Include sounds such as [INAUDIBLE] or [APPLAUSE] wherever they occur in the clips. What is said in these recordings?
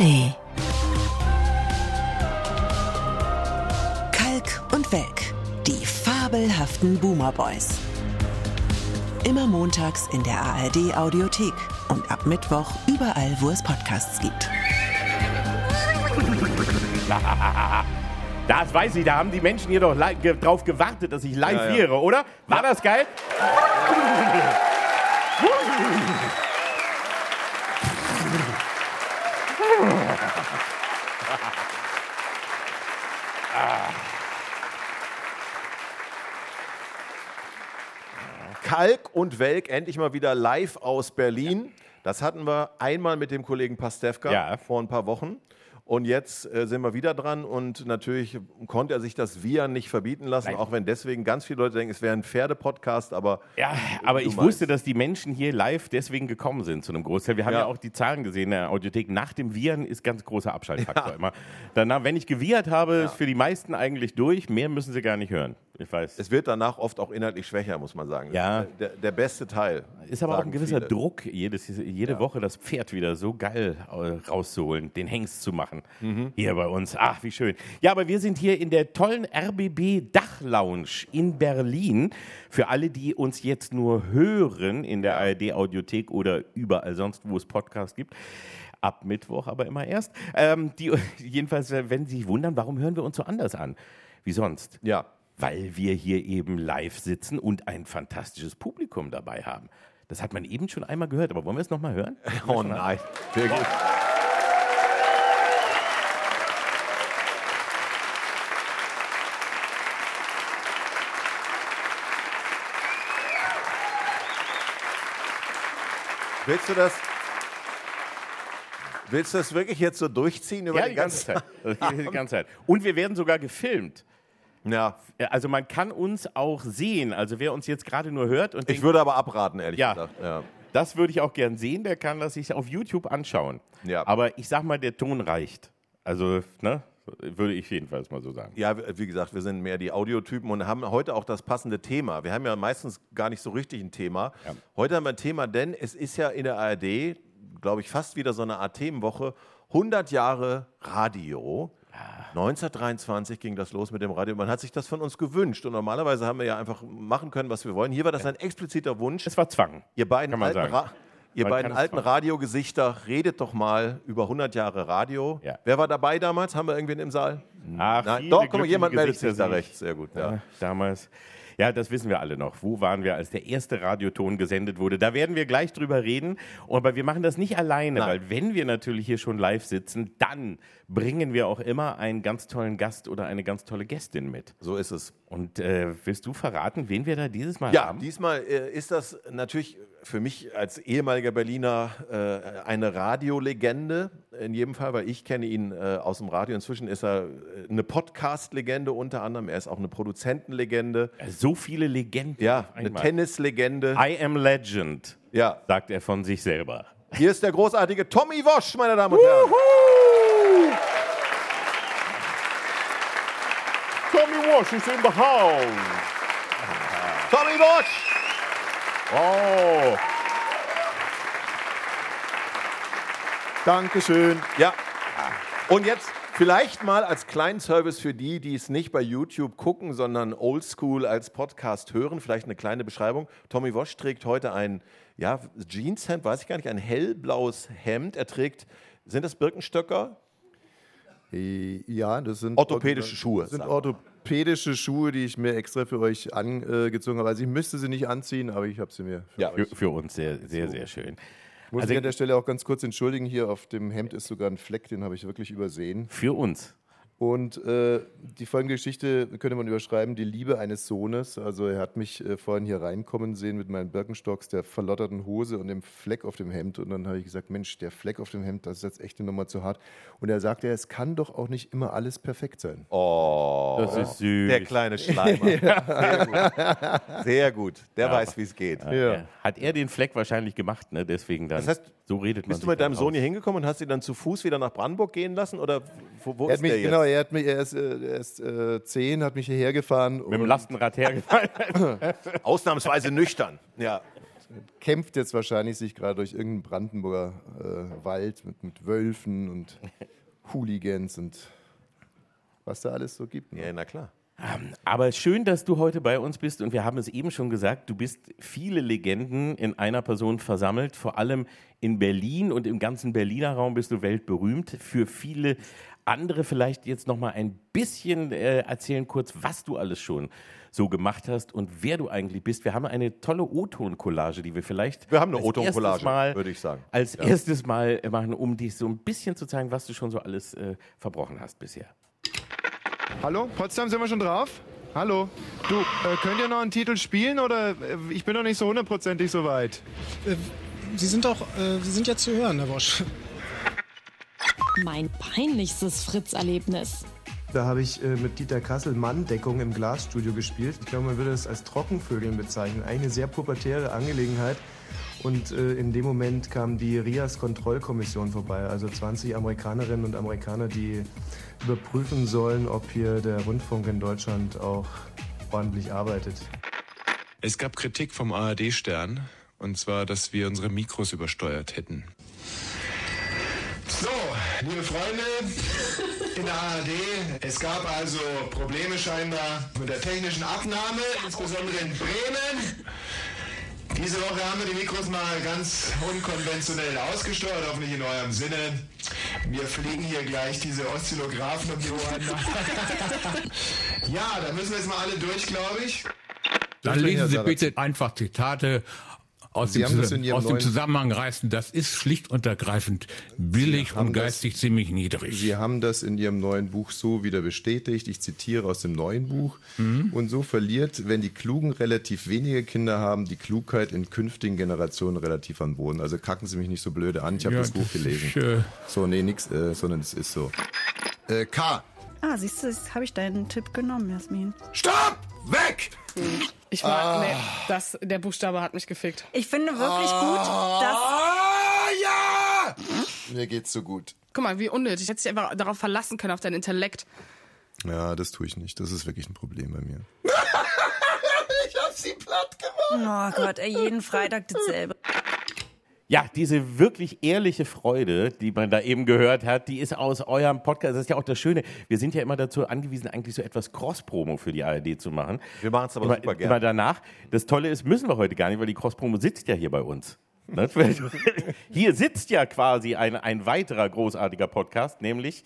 ARD. Kalk und Welk, die fabelhaften Boomer Boys. Immer montags in der ARD Audiothek und ab Mittwoch überall, wo es Podcasts gibt. [LAUGHS] Das weiß ich, da haben die Menschen hier doch drauf gewartet, dass ich live Ja, ja. wäre, oder? War das geil? [LAUGHS] Kalk und Welk endlich mal wieder live aus Berlin. Das hatten wir einmal mit dem Kollegen Pastewka Ja. vor ein paar Wochen. Und jetzt äh, sind wir wieder dran und natürlich konnte er sich das Wir nicht verbieten lassen, Nein. auch wenn deswegen ganz viele Leute denken, es wäre ein Pferdepodcast, aber Ja, aber ich meinst. wusste, dass die Menschen hier live deswegen gekommen sind zu einem Großteil. Wir haben ja, Ja. auch die Zahlen gesehen in der Audiothek. Nach dem Viren ist ganz großer Abschaltfaktor immer. Danach, wenn ich gewiehert habe, ist für die meisten eigentlich durch. Mehr müssen sie gar nicht hören. Ich weiß. es wird danach oft auch inhaltlich schwächer, muss man sagen. Ja. Der, der beste Teil. Ist aber auch ein gewisser viele. Druck, jedes, jede Woche das Pferd wieder so geil äh, rauszuholen, den Hengst zu machen. Mhm. Hier bei uns. Ach, wie schön. Ja, aber wir sind hier in der tollen RBB Dachlounge in Berlin. Für alle, die uns jetzt nur hören in der ARD Audiothek oder überall sonst, wo es Podcasts gibt. Ab Mittwoch aber immer erst. Ähm, die, [LAUGHS] jedenfalls, äh, wenn Sie sich wundern, warum hören wir uns so anders an wie sonst? Ja. Weil wir hier eben live sitzen und ein fantastisches Publikum dabei haben. Das hat man eben schon einmal gehört, aber wollen wir es nochmal hören? [LAUGHS] Oh nein. Sehr gut. Willst du das? Willst du das wirklich jetzt so durchziehen über Ja, die die ganze ganze Zeit. [LAUGHS] Die ganze Zeit. Und wir werden sogar gefilmt. Ja. Ja, Also man kann uns auch sehen. Also wer uns jetzt gerade nur hört und Ich denkt, würde aber abraten, ehrlich Ja. gesagt. Ja. das würde ich auch gern sehen, der kann das sich auf YouTube anschauen. Ja. Aber ich sag mal, der Ton reicht. Also, ne? Würde ich jedenfalls mal so sagen. Ja, wie gesagt, wir sind mehr die Audiotypen und haben heute auch das passende Thema. Wir haben ja meistens gar nicht so richtig ein Thema. Ja. Heute haben wir ein Thema, denn es ist ja in der ARD, glaube ich, fast wieder so eine Art Themenwoche. 100 Jahre Radio. 1923 ging das los mit dem Radio. Man hat sich das von uns gewünscht und normalerweise haben wir ja einfach machen können, was wir wollen. Hier war das ein expliziter Wunsch. Es war Zwang. Ihr beiden Kann man alten. Ra ihr beiden alten. Radiogesichter, redet doch mal über 100 Jahre Radio. Ja. Wer war dabei damals? Haben wir irgendwen im Saal? Ach, Nein, doch, guck mal, jemand meldet sich da rechts. Sehr gut, ja. Ja, damals. Ja, das wissen wir alle noch. Wo waren wir, als der erste Radioton gesendet wurde? Da werden wir gleich drüber reden. Aber wir machen das nicht alleine, Nein. weil wenn wir natürlich hier schon live sitzen, dann bringen wir auch immer einen ganz tollen Gast oder eine ganz tolle Gästin mit. So ist es. Und äh, willst du verraten, wen wir da dieses Mal Ja, haben? diesmal äh, ist das natürlich für mich als ehemaliger Berliner äh, eine Radiolegende in jedem Fall, weil ich kenne ihn äh, aus dem Radio. Inzwischen ist er äh, eine Podcast-Legende unter anderem. Er ist auch eine Produzentenlegende. so viele Legenden. Ja, eine einmal. Tennislegende. I am Legend, Ja, sagt er von sich selber. hier ist der großartige Tommy Wosch, meine Damen und Herren. Tommy Walsh is in the house. Tommy Wosch! Oh, Dankeschön. Ja. Und jetzt vielleicht mal als kleinen Service für die, die es nicht bei YouTube gucken, sondern oldschool als Podcast hören, vielleicht eine kleine Beschreibung. Tommy Wosch trägt heute ein ja, Jeanshemd, weiß ich gar nicht, ein hellblaues Hemd. Er trägt, sind das Birkenstöcker? Ja, das sind Orthopädische Schuhe, sind wir. Orthopädische Schuhe, die ich mir extra für euch angezogen habe. Also ich müsste sie nicht anziehen, aber ich habe sie mir. Für Ja. euch. für, uns sehr, sehr, sehr schön. Muss Also- ich an der Stelle auch ganz kurz entschuldigen. Hier auf dem Hemd ist sogar ein Fleck, den habe ich wirklich übersehen. Für uns. Und äh, die folgende Geschichte könnte man überschreiben: Die Liebe eines Sohnes. Also, er hat mich äh, vorhin hier reinkommen sehen mit meinen Birkenstocks, der verlotterten Hose und dem Fleck auf dem Hemd. Und dann habe ich gesagt: Mensch, der Fleck auf dem Hemd, das ist jetzt echt eine Nummer zu hart. Und er sagte, es kann doch auch nicht immer alles perfekt sein. Oh, Das ist süß. der kleine Schleimer. [LAUGHS] Sehr gut. Sehr gut. Der weiß, wie es geht. Ja. Hat er den Fleck wahrscheinlich gemacht, ne? Deswegen dann. Das heißt, so redet man. Bist du mit deinem Sohn hier hingekommen und hast ihn dann zu Fuß wieder nach Brandenburg gehen lassen? Oder wo, wo Er ist mich, der jetzt? genau, er, hat mich, er ist, äh, er ist äh, zehn, hat mich hierher gefahren. Mit dem Lastenrad hergefallen? [LAUGHS] Ausnahmsweise nüchtern. Ja. kämpft jetzt wahrscheinlich sich gerade durch irgendeinen Brandenburger äh, Wald mit, mit Wölfen und Hooligans und was da alles so gibt. Ne? Ja, na klar. Aber schön, dass du heute bei uns bist und wir haben es eben schon gesagt, du bist viele Legenden in einer Person versammelt, vor allem in Berlin und im ganzen Berliner Raum bist du weltberühmt. Für viele andere vielleicht jetzt noch mal ein bisschen äh, erzählen kurz, was du alles schon so gemacht hast und wer du eigentlich bist. Wir haben eine tolle O-Ton-Collage, die wir vielleicht Wir haben eine als O-Ton-Collage, erstes Mal- würde ich sagen. Als erstes Mal machen, um dich so ein bisschen zu zeigen, was du schon so alles äh, verbrochen hast bisher. Hallo, Potsdam, sind wir schon drauf? Hallo. Du, äh, könnt ihr noch einen Titel spielen oder äh, ich bin noch nicht so hundertprozentig so weit? Sie sind doch, äh, Sie sind ja zu hören, Herr Wosch. Mein peinlichstes Fritz-Erlebnis. Da habe ich äh, mit Dieter Kassel Manndeckung im Glasstudio gespielt. Ich glaube, man würde es als Trockenvögeln bezeichnen. Eigentlich eine sehr pubertäre Angelegenheit. Und äh, in dem Moment kam die RIAS Kontrollkommission vorbei, also 20 Amerikanerinnen und Amerikaner, die überprüfen sollen, ob hier der Rundfunk in Deutschland auch ordentlich arbeitet. Es gab Kritik vom ARD-Stern, und zwar, dass wir unsere Mikros übersteuert hätten. Liebe Freunde in der ARD, es gab also Probleme scheinbar mit der technischen Abnahme, insbesondere in Bremen. Diese Woche haben wir die Mikros mal ganz unkonventionell ausgesteuert, hoffentlich in eurem Sinne. Wir fliegen hier gleich diese Oszillographen um die Ohren. ja, da müssen wir jetzt mal alle durch, glaube ich. Dann lesen Sie bitte einfach Zitate aus, dem, das aus dem Zusammenhang reißen. Das ist schlicht und ergreifend billig und das- geistig ziemlich niedrig. Sie haben das in Ihrem neuen Buch so wieder bestätigt. Ich zitiere aus dem neuen Buch. Und so verliert, wenn die Klugen relativ wenige Kinder haben, die Klugheit in künftigen Generationen relativ an Boden. Also kacken Sie mich nicht so blöde an. Ich habe Ja, das Buch das gelesen. ist, äh, so, nee, nix, äh, sondern es ist so. Äh, K. Ah, siehst du, jetzt habe ich deinen Tipp genommen, Jasmin. Stopp! Weg! Ich war, nee, das, der Buchstabe hat mich gefickt. Ich finde wirklich gut, dass. Ah, ja! Mir geht's so gut. Guck mal, wie unnötig. Ich hätte dich einfach darauf verlassen können, auf dein Intellekt. Ja, das tue ich nicht. Das ist wirklich ein Problem bei mir. [LAUGHS] Ich hab sie platt gemacht. Oh Gott, ey, jeden Freitag dasselbe. Ja, diese wirklich ehrliche Freude, die man da eben gehört hat, die ist aus eurem Podcast. Das ist ja auch das Schöne. Wir sind ja immer dazu angewiesen, eigentlich so etwas Cross-Promo für die ARD zu machen. Wir machen's aber immer, super gerne. Immer danach. Das Tolle ist, müssen wir heute gar nicht, weil die Cross-Promo sitzt ja hier bei uns. Ne? [LAUGHS] hier sitzt ja quasi ein, ein weiterer großartiger Podcast, nämlich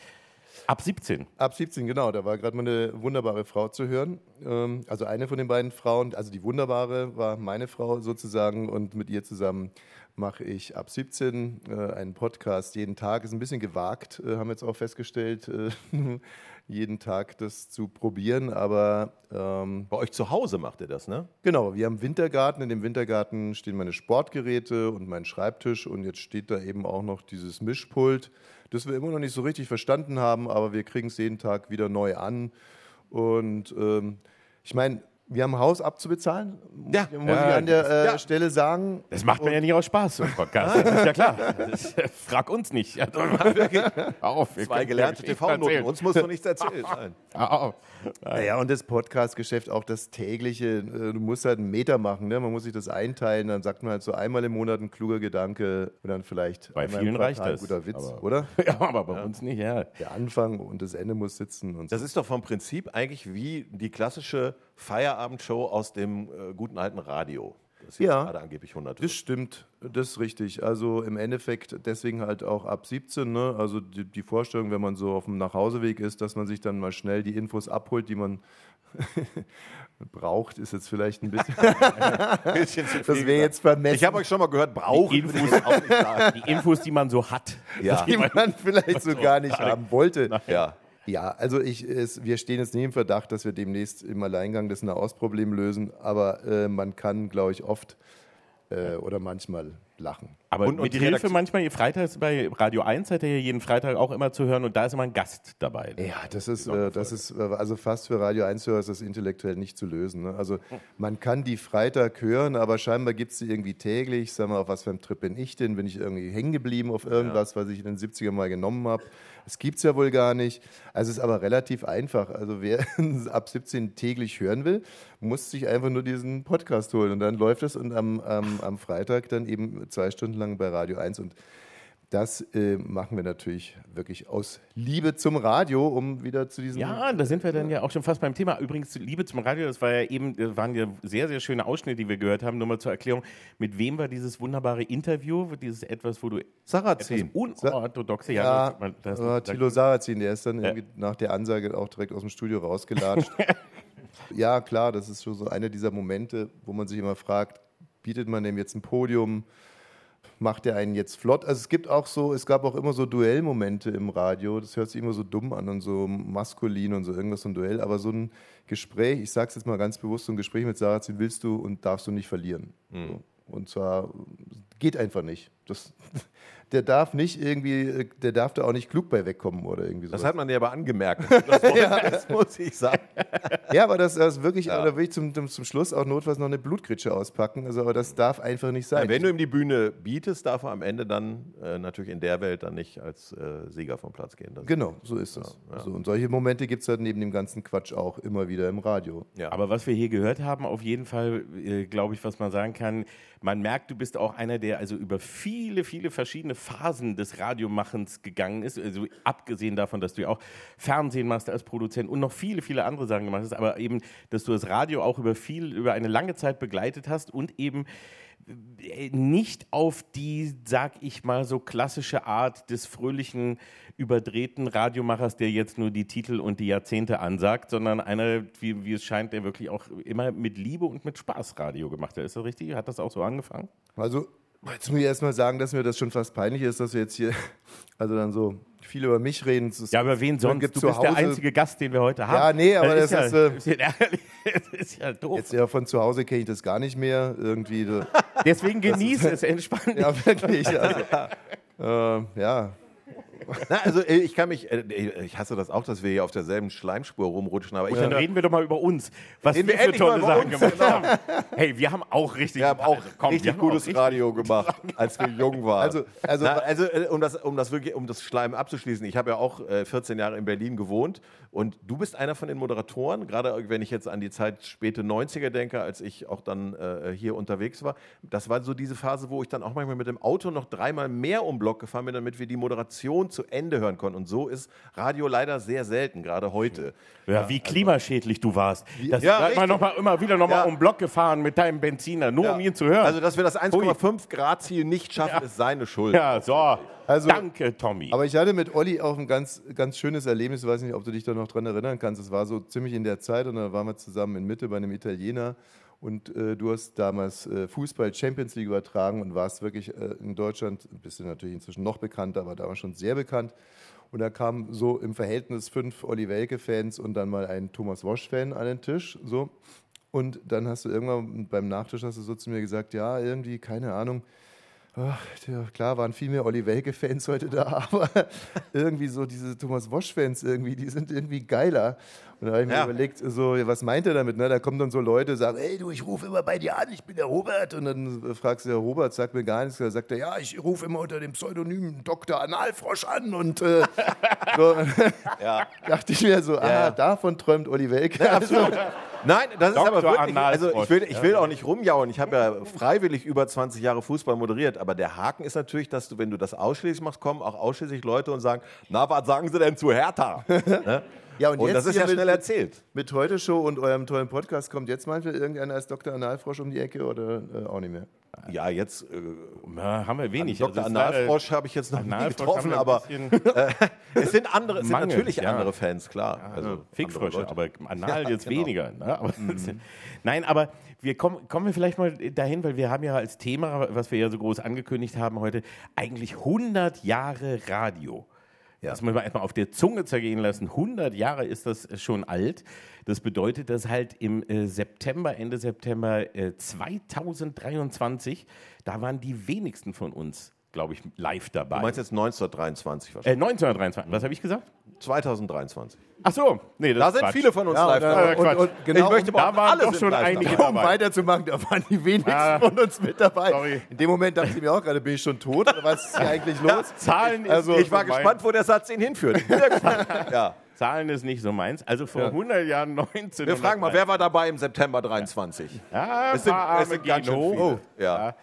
ab 17. Ab 17, genau. Da war gerade mal eine wunderbare Frau zu hören. Ähm, Also eine von den beiden Frauen, also die wunderbare war meine Frau sozusagen und mit ihr zusammen mache ich ab 17 äh, einen Podcast jeden Tag. Ist ein bisschen gewagt, äh, haben wir jetzt auch festgestellt, äh, [LAUGHS] jeden Tag das zu probieren, aber ähm, Bei euch zu Hause macht ihr das, ne? Genau, wir haben Wintergarten. In dem Wintergarten stehen meine Sportgeräte und mein Schreibtisch und jetzt steht da eben auch noch dieses Mischpult, das wir immer noch nicht so richtig verstanden haben, aber wir kriegen es jeden Tag wieder neu an. Und ähm, ich meine, wir haben ein Haus abzubezahlen, Ja. muss Ja, ich an der äh, ja. Stelle sagen. Das macht man ja nicht aus Spaß, so ein Podcast. Das ist ja klar. Das [LAUGHS] ist, frag uns nicht. [LAUGHS] Also, auf, wir Zwei gelernte ja TV-Noten. erzählen. Uns muss doch nichts erzählt sein. [LAUGHS] Hör auf. Naja, und das Podcast-Geschäft, auch das tägliche, äh, du musst halt einen Meter machen, ne? man muss sich das einteilen, dann sagt man halt so einmal im Monat ein kluger Gedanke und dann vielleicht Bei vielen reicht das, ein guter Witz, aber- oder? Ja, aber bei uns nicht, ja. Der Anfang und das Ende muss sitzen und so. Das ist doch vom Prinzip eigentlich wie die klassische Feierabendshow aus dem äh, guten alten Radio. Das Ja. gerade angeblich 100. Das stimmt, das ist richtig. Also im Endeffekt deswegen halt auch ab 17. Ne? Also die, die Vorstellung, wenn man so auf dem Nachhauseweg ist, dass man sich dann mal schnell die Infos abholt, die man [LAUGHS] braucht, ist jetzt vielleicht ein bisschen. [LAUGHS] bisschen zu [LAUGHS] das viel wäre gesagt. jetzt vermessen. Ich habe euch schon mal gehört, brauchen Die Infos, auch nicht die Infos, die man so hat. Ja. die man vielleicht so gar nicht haben wollte. Ja. Ja, also ich, es, wir stehen jetzt nicht im Verdacht, dass wir demnächst im Alleingang das Nahostproblem lösen, aber äh, man kann, glaube ich, oft äh, oder manchmal lachen. Aber Und- und mit die Hilfe manchmal, freitags bei Radio 1 seid ihr ja jeden Freitag auch immer zu hören und da ist immer ein Gast dabei. Ja, das ist, äh, das ist äh, also fast für Radio 1-Hörer ist das intellektuell nicht zu lösen. Ne? Also man kann die Freitag hören, aber scheinbar gibt es die irgendwie täglich. Sag mal, auf was für einem Trip bin ich denn? Bin ich irgendwie hängen geblieben auf irgendwas, was ich in den 70er mal genommen habe? Das gibt es ja wohl gar nicht. Also es ist aber relativ einfach. Also wer [LAUGHS] ab 17 täglich hören will, muss sich einfach nur diesen Podcast holen und dann läuft es und am, am, am Freitag dann eben zwei Stunden lang bei Radio 1 und das äh, machen wir natürlich wirklich aus Liebe zum Radio, um wieder zu diesem. Ja, da sind wir dann ja auch schon fast beim Thema. Übrigens, Liebe zum Radio, das war ja eben, das waren ja sehr, sehr schöne Ausschnitte, die wir gehört haben. Nur mal zur Erklärung, mit wem war dieses wunderbare Interview, dieses etwas, wo du Sarrazin. unorthodoxe, Ja, das- man- das- äh, das- Thilo Sarrazin, der ist dann irgendwie nach der Ansage auch direkt aus dem Studio rausgelatscht. [LAUGHS] ja, klar, das ist schon so einer dieser Momente, wo man sich immer fragt, bietet man dem jetzt ein Podium? Macht der einen jetzt flott? Also es gibt auch so, es gab auch immer so Duellmomente im Radio. Das hört sich immer so dumm an und so maskulin und so irgendwas so ein Duell. Aber so ein Gespräch, ich sage es jetzt mal ganz bewusst, so ein Gespräch mit Sarrazin willst du und darfst du nicht verlieren. So. Und zwar geht einfach nicht. Das, der darf nicht irgendwie, der darf da auch nicht klug bei wegkommen oder irgendwie so. Das hat man dir aber angemerkt. [LAUGHS] Das, muss- das muss ich sagen. Ja, aber das, das wirklich, da will ich zum, zum, zum Schluss auch notfalls noch eine Blutgritsche auspacken. Also, aber das darf einfach nicht sein. Ja, wenn du ihm die Bühne bietest, darf er am Ende dann äh, natürlich in der Welt dann nicht als äh, Sieger vom Platz gehen. Das genau, so ist es. So, und solche Momente gibt es halt neben dem ganzen Quatsch auch immer wieder im Radio. Ja. Aber was wir hier gehört haben, auf jeden Fall, äh, glaube ich, was man sagen kann, man merkt, du bist auch einer, der also über viele, viele verschiedene Phasen des Radiomachens gegangen ist. Also abgesehen davon, dass du ja auch Fernsehen machst als Produzent und noch viele, viele andere Sachen gemacht hast, aber eben, dass du das Radio auch über viel, über eine lange Zeit begleitet hast und eben äh, nicht auf die, sag ich mal, so klassische Art des fröhlichen, überdrehten Radiomachers, der jetzt nur die Titel und die Jahrzehnte ansagt, sondern einer, wie, wie es scheint, der wirklich auch immer mit Liebe und mit Spaß Radio gemacht hat. Ist das richtig? Hat das auch so angefangen? Also, jetzt muss ich erstmal sagen, dass mir das schon fast peinlich ist, dass wir jetzt hier, [LAUGHS] also dann so viel über mich reden. Es- Ja, aber wen sonst? Du zu bist der einzige Gast, den wir heute haben. Ja, nee, aber das ja, ist, äh, [LAUGHS] ist, ja, das ist ja doof. Jetzt ja von zu Hause kenne ich das gar nicht mehr. Irgendwie. [LAUGHS] Deswegen genieße es, entspann dich. Ja, wirklich. Also, äh, ja. [LAUGHS] Na, also äh, ich kann mich, äh, ich hasse das auch, dass wir hier auf derselben Schleimspur rumrutschen, aber ich dann reden wir doch mal über uns, was wir wir für tolle Sachen uns, gemacht haben. Hey, wir haben auch richtig, wir haben auch also, komm, wir richtig haben gutes auch richtig- Radio gemacht, als wir jung waren. Also- also- Na, also äh, um das, um das wirklich, um das Schleim abzuschließen, ich habe ja auch äh, 14 Jahre in Berlin gewohnt und du bist einer von den Moderatoren, gerade wenn ich jetzt an die Zeit späte 90er denke, als ich auch dann äh, hier unterwegs war. Das war so diese Phase, wo ich dann auch manchmal mit dem Auto noch dreimal mehr um Block gefahren bin, damit wir die Moderation zu Ende hören konnten. Und so ist Radio leider sehr selten, gerade heute. Ja, wie klimaschädlich du warst. Das Ja, hat man noch mal, immer wieder noch mal Ja. um den Block gefahren mit deinem Benziner, nur um ihn zu hören. Also, dass wir das 1,5 Grad Ziel nicht schaffen, ist seine Schuld. ja, so. Also- Danke, Tommy. Aber ich hatte mit Olli auch ein ganz, ganz schönes Erlebnis. Ich weiß nicht, ob du dich da noch dran erinnern kannst. Es war so ziemlich in der Zeit und da waren wir zusammen in Mitte bei einem Italiener. Und äh, du hast damals äh, Fußball Champions League übertragen und warst wirklich äh, in Deutschland, bist du natürlich inzwischen noch bekannter, aber damals schon sehr bekannt. Und da kamen so im Verhältnis fünf Olli Welke-Fans und dann mal ein Thomas Wosch-Fan an den Tisch. So. Und dann hast du irgendwann beim Nachtisch hast du so zu mir gesagt, ja, irgendwie, keine Ahnung, Ach, ja, klar waren viel mehr Olli Welke-Fans heute da, [LAUGHS] aber irgendwie so diese Thomas Wosch-Fans irgendwie, die sind irgendwie geiler. Und da habe ich mir Ja. überlegt, so, was meint er damit? Ne? Da kommen dann so Leute, sagen, hey du, ich rufe immer bei dir an, ich bin der Robert. Und dann fragst du, ja, Robert sagt mir gar nichts. Da sagt er, ja, ich rufe immer unter dem Pseudonym Dr. Analfrosch an. Und äh, [LAUGHS] so, Ja. [LAUGHS] dachte ich mir so, ah, Ja. davon träumt Olli Welke. Absolut. Nein, das ist aber wirklich, also ich will, ich will auch nicht rumjauen. Ich habe ja freiwillig über 20 Jahre Fußball moderiert, aber der Haken ist natürlich, dass du, wenn du das ausschließlich machst, kommen auch ausschließlich Leute und sagen, na, was sagen sie denn zu Hertha? [LAUGHS] Ne? Ja, Und das ist ja schnell erzählt. Mit Heute Show und eurem tollen Podcast kommt jetzt manchmal irgendeiner als Dr. Analfrosch um die Ecke oder äh, auch nicht mehr? Ja, jetzt äh, Na, haben wir wenig. Dr. Also leider- Analfrosch habe ich jetzt noch nie getroffen, aber äh, [LAUGHS] es sind andere, es sind Mangel, natürlich ja. andere Fans, klar. Also andere Fickfrösche, aber [LAUGHS] anal Ja, jetzt genau. weniger. Ne? Aber, Nein, aber wir kommen, kommen wir vielleicht mal dahin, weil wir haben ja als Thema, was wir ja so groß angekündigt haben heute, eigentlich 100 Jahre Radio. Das muss man erstmal auf der Zunge zergehen lassen. 100 Jahre ist das schon alt. Das bedeutet, dass halt im äh, September, Ende September äh, 2023, da waren die wenigsten von uns, glaube ich, live dabei. Du meinst jetzt 1923 äh, wahrscheinlich? 1923. Was habe ich gesagt? 2023. Ach so, nee, das Da ist sind Quatsch. viele von uns Ja, live und, dabei. äh, und, und genau, ich möchte da aber waren alle doch schon einige dabei. um weiterzumachen, da waren die wenigsten Ah. von uns mit dabei. Sorry. In dem Moment dachte ich mir auch gerade, bin ich schon tot oder was ist hier eigentlich los? Zahlen ist Also, Ich war so mein- gespannt, wo der Satz ihn hinführt. Ich bin sehr gespannt. ja. Zahlen ist nicht so meins. Also vor 100 Jahren 19. Wir fragen mal, wer war dabei im September 23? Ja, Es sind- es sind ganz schön viele. Ja. Ja.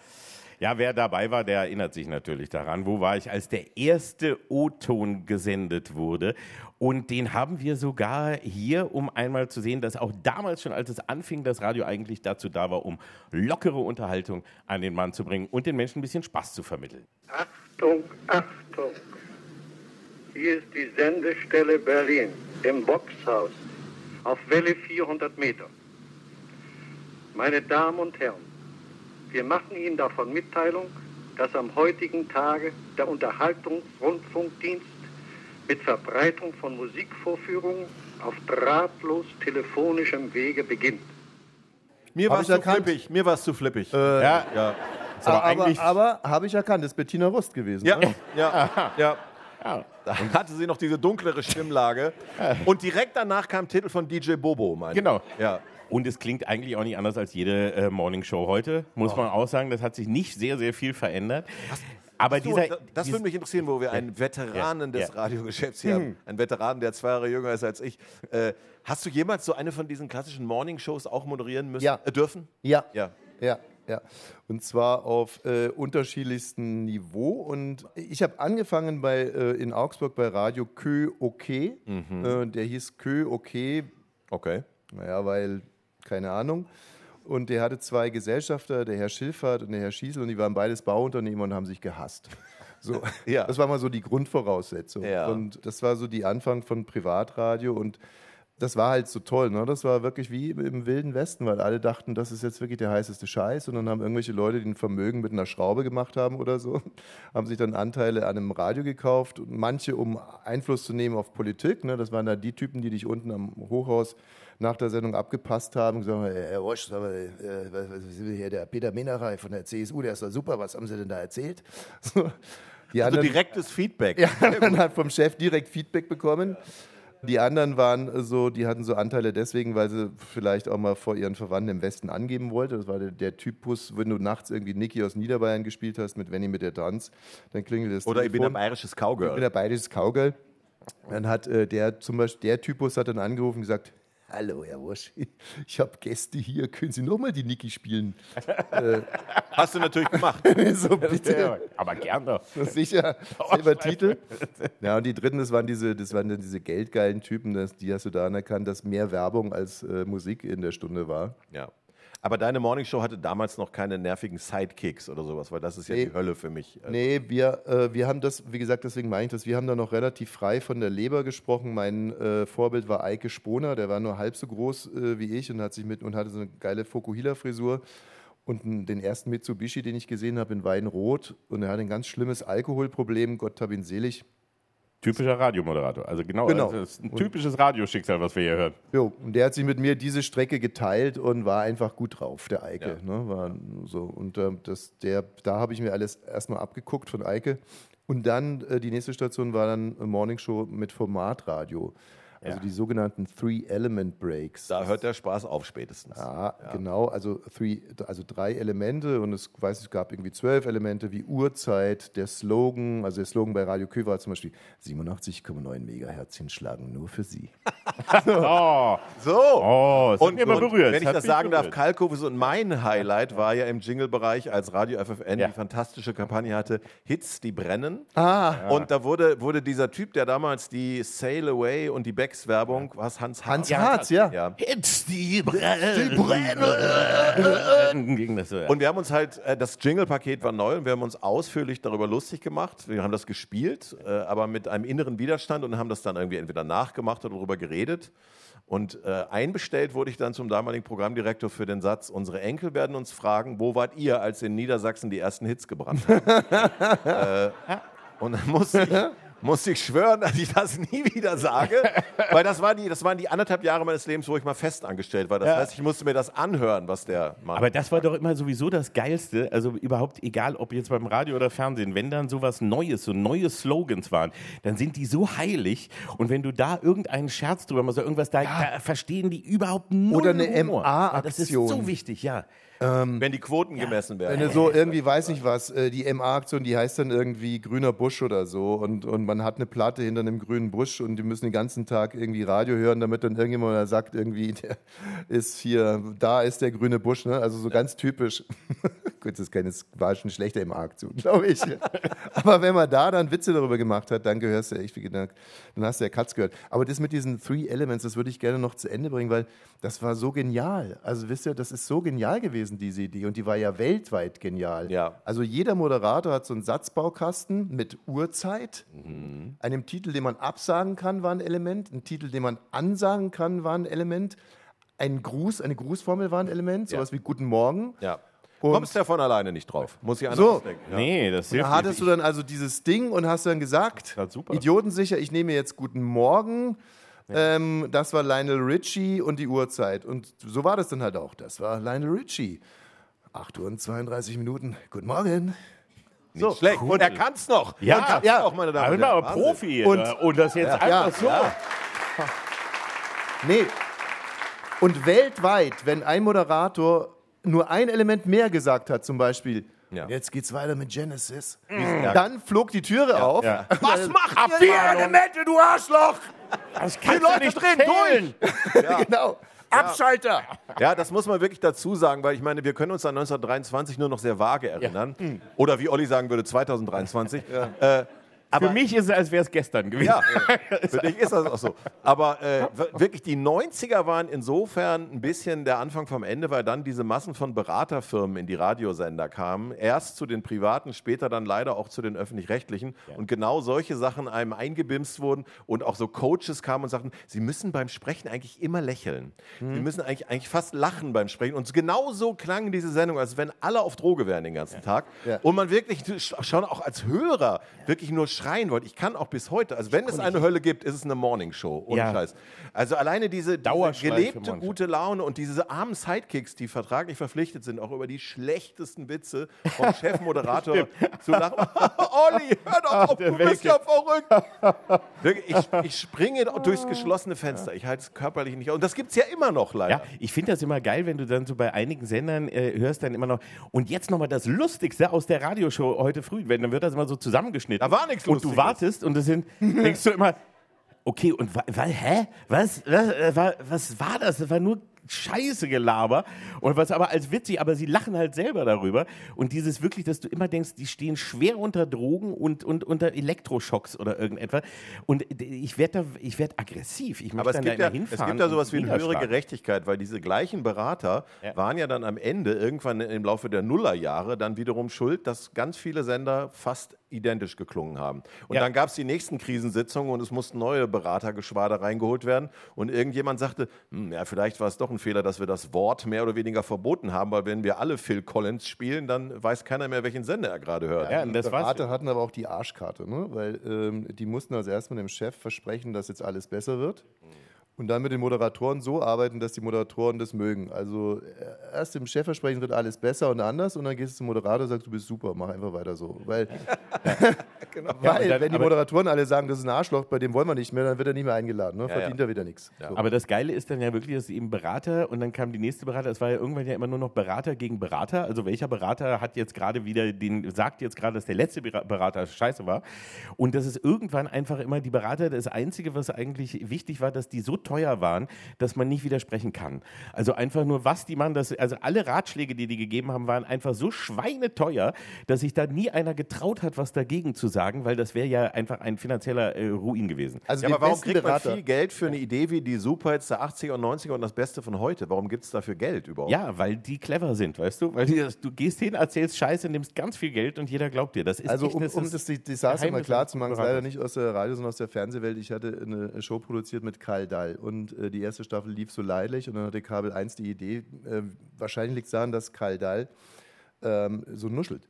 Ja, wer dabei war, der erinnert sich natürlich daran. Wo war ich, als der erste O-Ton gesendet wurde? Und den haben wir sogar hier, um einmal zu sehen, dass auch damals schon, als es anfing, das Radio eigentlich dazu da war, um lockere Unterhaltung an den Mann zu bringen und den Menschen ein bisschen Spaß zu vermitteln. Achtung, Achtung. Hier ist die Sendestelle Berlin im Boxhaus auf Welle 400 Meter. Meine Damen und Herren, wir machen Ihnen davon Mitteilung, dass am heutigen Tage der Unterhaltungsrundfunkdienst mit Verbreitung von Musikvorführungen auf drahtlos telefonischem Wege beginnt. Mir war es zu flippig. Mir war es zu flippig. Äh, Ja, ja. aber aber eigentlich. aber habe ich erkannt, das ist Bettina Rust gewesen. Ja, ne? [LAUGHS] ja, ja. Ja. Da hatte sie noch diese dunklere Stimmlage. Und direkt danach kam Titel von DJ Bobo, meine. Genau. Ja. Und es klingt eigentlich auch nicht anders als jede äh, Morning Show heute, muss man auch sagen. Das hat sich nicht sehr, sehr viel verändert. Aber Du, dieser, da- das würde mich interessieren, wo wir einen Veteranen Ja, des ja. Radiogeschäfts hier haben. Einen Veteranen, der zwei Jahre jünger ist als ich. Äh, hast du jemals so eine von diesen klassischen Morning-Shows auch moderieren müssen? Ja. Äh, dürfen? Ja. Ja. Ja, ja. Und zwar auf äh, unterschiedlichstem Niveau. Und ich habe angefangen bei, äh, in Augsburg bei Radio Kö OK. Äh, der hieß Kö OK. Okay. Naja, weil, keine Ahnung. Und der hatte zwei Gesellschafter, der Herr Schilfert und der Herr Schießel, und die waren beides Bauunternehmer und haben sich gehasst. [LAUGHS] So, Ja. Das war mal so die Grundvoraussetzung. Ja. Und das war so die Anfang von Privatradio und das war halt so toll. Ne? Das war wirklich wie im Wilden Westen, weil alle dachten, das ist jetzt wirklich der heißeste Scheiß. Und dann haben irgendwelche Leute, die ein Vermögen mit einer Schraube gemacht haben oder so, [LAUGHS] haben sich dann Anteile an einem Radio gekauft. Und manche, um Einfluss zu nehmen auf Politik. Ne? Das waren dann die Typen, die dich unten am Hochhaus nach der Sendung abgepasst haben und gesagt haben, Herr Rosch, sag mal, äh, was- was ist hier der Peter Menacher von der CSU, der ist doch super, was haben Sie denn da erzählt? [LAUGHS] So. Die Also anderen- direktes Feedback. [LAUGHS] ja, man hat vom Chef direkt Feedback bekommen. Die anderen waren so, die hatten so Anteile deswegen, weil sie vielleicht auch mal vor ihren Verwandten im Westen angeben wollte. Das war der, der Typus, wenn du nachts irgendwie Niki aus Niederbayern gespielt hast mit Wenny mit der Tanz, dann klingelt das Oder ich bin Telefon. ein bayerisches Cowgirl. Ich bin ein bayerisches Cowgirl. Dann hat äh, der zum Beispiel, der Typus hat dann angerufen und gesagt, Hallo, Herr Wosch, ich habe Gäste hier, können Sie nochmal die Niki spielen? äh, [LAUGHS] Hast du natürlich gemacht. [LAUGHS] so, bitte. aber gern doch. Sicher, selber Titel. [LAUGHS] Ja, und die dritten, das waren diese, das waren dann diese geldgeilen Typen, das, die hast du da anerkannt, dass mehr Werbung als äh, Musik in der Stunde war. Ja. Aber deine Morningshow hatte damals noch keine nervigen Sidekicks oder sowas, weil das ist ja Nee. die Hölle für mich. Nee, wir, äh, wir haben das, wie gesagt, deswegen meine ich das, wir haben da noch relativ frei von der Leber gesprochen. Mein äh, Vorbild war Eike Sponer, der war nur halb so groß äh, wie ich und hat sich mit und hatte so eine geile Fokuhila-Frisur. Und den ersten Mitsubishi, den ich gesehen habe, in Weinrot. Und er hatte ein ganz schlimmes Alkoholproblem, Gott hab ihn selig. Typischer Radiomoderator. Also genau, Genau. Also das ist ein typisches Radioschicksal, was wir hier hören. Jo, und der hat sich mit mir diese Strecke geteilt und war einfach gut drauf, der Eike. Ne, war so, und ähm, das, der, da habe ich mir alles erstmal abgeguckt von Eike. Und dann äh, die nächste Station war dann Morningshow mit Formatradio. Also die sogenannten Three-Element-Breaks. Da hört der Spaß auf spätestens. Ja, genau. Also, three, also drei Elemente und es, weiß, es gab irgendwie zwölf Elemente wie Uhrzeit, der Slogan. Also der Slogan bei Radio Kö war zum Beispiel 87,9 Megahertz hinschlagen, nur für Sie. [LAUGHS] Oh, So. oh Und, aber und berührt. wenn ich das sagen darf, berührt. Kalkofe und mein Highlight war ja im Jingle-Bereich, als Radio FFN Ja. die fantastische Kampagne hatte, Hits, die brennen. Ah. Und da wurde, wurde dieser Typ, der damals die Sail Away und die Becks-Werbung, was Hans Harz? Hans Harz, ja. ja. Hits, die brennen. [LAUGHS] Ging das so, ja. Und wir haben uns halt, äh, das Jingle-Paket war neu und wir haben uns ausführlich darüber lustig gemacht. Wir haben das gespielt, äh, aber mit einem inneren Widerstand und haben das dann irgendwie entweder nachgemacht oder darüber geredet. Und äh, einbestellt wurde ich dann zum damaligen Programmdirektor für den Satz, unsere Enkel werden uns fragen, wo wart ihr, als in Niedersachsen die ersten Hits gebrannt haben? [LAUGHS] äh, und dann musste ich, muss ich schwören, dass ich das nie wieder sage. [LAUGHS] weil das, war die, das waren die anderthalb Jahre meines Lebens, wo ich mal festangestellt war. Das Ja. heißt, ich musste mir das anhören, was der Mann. Aber das war doch immer sowieso das Geilste, also überhaupt egal, ob jetzt beim Radio oder Fernsehen, wenn dann sowas Neues, so neue Slogans waren, dann sind die so heilig und wenn du da irgendeinen Scherz drüber machst oder irgendwas, da, da verstehen die überhaupt null Oder eine Humor. Ja, Das ist MA-Aktion. so wichtig, ja. Wenn die Quoten gemessen werden. Wenn du so irgendwie, weiß nicht was, äh, die MA-Aktion, die heißt dann irgendwie grüner Busch oder so und, und man hat eine Platte hinter einem grünen Busch und die müssen den ganzen Tag irgendwie Radio hören, damit dann irgendjemand sagt, irgendwie, [LAUGHS] der ist hier, da ist der grüne Busch, ne? also so ganz typisch. [LAUGHS] Gut, das ist keine, das war schon eine schlechte MA-Aktion, glaube ich. [LAUGHS] Aber wenn man da dann Witze darüber gemacht hat, dann gehörst du echt, wie gesagt, dann hast du ja Katz gehört. Aber das mit diesen Three Elements, das würde ich gerne noch zu Ende bringen, weil das war so genial. Also wisst ihr, das ist so genial gewesen, diese Idee. Und die war ja weltweit genial. Ja. Also jeder Moderator hat so einen Satzbaukasten mit Uhrzeit. Mhm. Einem Titel, den man absagen kann, war ein Element. Ein Titel, den man ansagen kann, war ein Element. Ein Gruß, eine Grußformel war ein Element. Sowas wie Guten Morgen. ja. Und- Kommst ja von alleine nicht drauf. Muss ich einer So. ausdenken. Ja. Nee, das Und da hilft hattest du nicht. dann also dieses Ding und hast dann gesagt, Ja, super. idiotensicher, ich nehme jetzt Guten Morgen. Ähm, das war Lionel Richie und die Uhrzeit. Und so war das dann halt auch. Das war Lionel Richie. 8 Uhr und 32 Minuten. Guten Morgen. Nicht schlecht. Und er kann es noch. Ja, er kann's ja. auch, meine Damen aber und Herren. Profi. Und- Und, das jetzt Ja. einfach Ja. so. Nee. Und weltweit, wenn ein Moderator nur ein Element mehr gesagt hat, zum Beispiel, Ja. jetzt geht's weiter mit Genesis, Ja. dann flog die Türe auf. Ja. Was macht ihr? Vier Elemente, du Arschloch! Das Die kannst du Leute nicht drehen zählen. durch! [LAUGHS] genau. Abschalter. Ja, das muss man wirklich dazu sagen, weil ich meine, wir können uns an 1923 nur noch sehr vage erinnern. Oder wie Olli sagen würde, 2023. Äh, aber Für mich ist es, als wäre es gestern gewesen. Ja, [LAUGHS] für dich ist das auch so. Aber äh, wirklich, die 90er waren insofern ein bisschen der Anfang vom Ende, weil dann diese Massen von Beraterfirmen in die Radiosender kamen. Erst zu den privaten, später dann leider auch zu den öffentlich-rechtlichen. Und genau solche Sachen einem eingebimst wurden und auch so Coaches kamen und sagten, sie müssen beim Sprechen eigentlich immer lächeln. Sie müssen eigentlich, eigentlich fast lachen beim Sprechen. Und genau so klang diese Sendung, als wenn alle auf Droge wären den ganzen Tag. Ja. Und man wirklich schon auch als Hörer wirklich nur schreien wollte. Ich kann auch bis heute, also wenn es eine Hölle gibt, ist es eine Morningshow. Ohne Ja. Scheiß. Also alleine diese, diese gelebte gute Laune und diese armen Sidekicks, die vertraglich verpflichtet sind, auch über die schlechtesten Witze vom [LAUGHS] Chefmoderator zu lachen. [LAUGHS] Olli, hör doch auf, du bist ja verrückt. [LAUGHS] Wirklich, ich, ich springe durchs geschlossene Fenster. Ich halte es körperlich nicht aus. Und das gibt es ja immer noch leider. Ja, ich finde das immer geil, wenn du dann so bei einigen Sendern äh, hörst dann immer noch. Und jetzt nochmal das Lustigste aus der Radioshow heute früh, wenn dann wird das immer so zusammengeschnitten. Da war nichts Und du wartest und das sind, [LAUGHS] denkst du immer, okay, und wa, hä? Was, was, äh, wa- was war das? Das war nur Scheiße Gelaber und was aber als witzig, aber sie lachen halt selber darüber und dieses wirklich, dass du immer denkst, die stehen schwer unter Drogen und, und unter Elektroschocks oder irgendetwas und ich werde da, ich werde aggressiv. Ich Aber es gibt, da ja, es gibt ja und sowas wie eine höhere. Gerechtigkeit, weil diese gleichen Berater Ja. waren ja dann am Ende, irgendwann im Laufe der Nullerjahre, dann wiederum schuld, dass ganz viele Sender fast identisch geklungen haben. Und Ja. dann gab es die nächsten Krisensitzungen und es mussten neue Beratergeschwader reingeholt werden. Und irgendjemand sagte, hm, ja, vielleicht war es doch ein Fehler, dass wir das Wort mehr oder weniger verboten haben, weil wenn wir alle Phil Collins spielen, dann weiß keiner mehr, welchen Sender er gerade hört. Ja, und das die. Berater hatten aber auch die Arschkarte, ne? weil ähm, die mussten also erstmal dem Chef versprechen, dass jetzt alles besser wird. Und dann mit den Moderatoren so arbeiten, dass die Moderatoren das mögen. Also äh, erst dem Chef versprechen, wird alles besser und anders und dann gehst du zum Moderator und sagst, du bist super, mach einfach weiter so. Weil, [LAUGHS] Genau. [LAUGHS] Ja, weil und dann- wenn die Moderatoren alle sagen, das ist ein Arschloch, bei dem wollen wir nicht mehr, dann wird er nicht mehr eingeladen. Ne? Ja, Verdient ja. er wieder nichts. So. Aber das Geile ist dann ja wirklich, dass eben Berater und dann kam die nächste Berater. Es war ja irgendwann ja immer nur noch Berater gegen Berater. Also welcher Berater hat jetzt gerade wieder den, sagt jetzt gerade, dass der letzte Bera- Berater scheiße war. Und das ist irgendwann einfach immer die Berater. Das Einzige, was eigentlich wichtig war, dass die so teuer waren, dass man nicht widersprechen kann. Also einfach nur, was die machen, das, also alle Ratschläge, die die gegeben haben, waren einfach so schweineteuer, dass sich da nie einer getraut hat, was dagegen zu sagen, weil das wäre ja einfach ein finanzieller äh, Ruin gewesen. Also Ja, aber warum kriegt man Berater- viel Geld für eine Idee wie die Superhits der 80er und 90er und das Beste von heute? Warum gibt es dafür Geld überhaupt? Ja, weil die clever sind, weißt du? Weil die, du gehst hin, erzählst Scheiße, nimmst ganz viel Geld und jeder glaubt dir. Das ist Also echt, um, das um das Desaster mal klar zu machen, leider nicht aus der Radio, sondern aus der Fernsehwelt. Ich hatte eine Show produziert mit Karl Dall und äh, die erste Staffel lief so leidlich und dann hatte Kabel 1 die Idee, äh, wahrscheinlich liegt es daran, dass Karl Dall ähm, so nuschelt.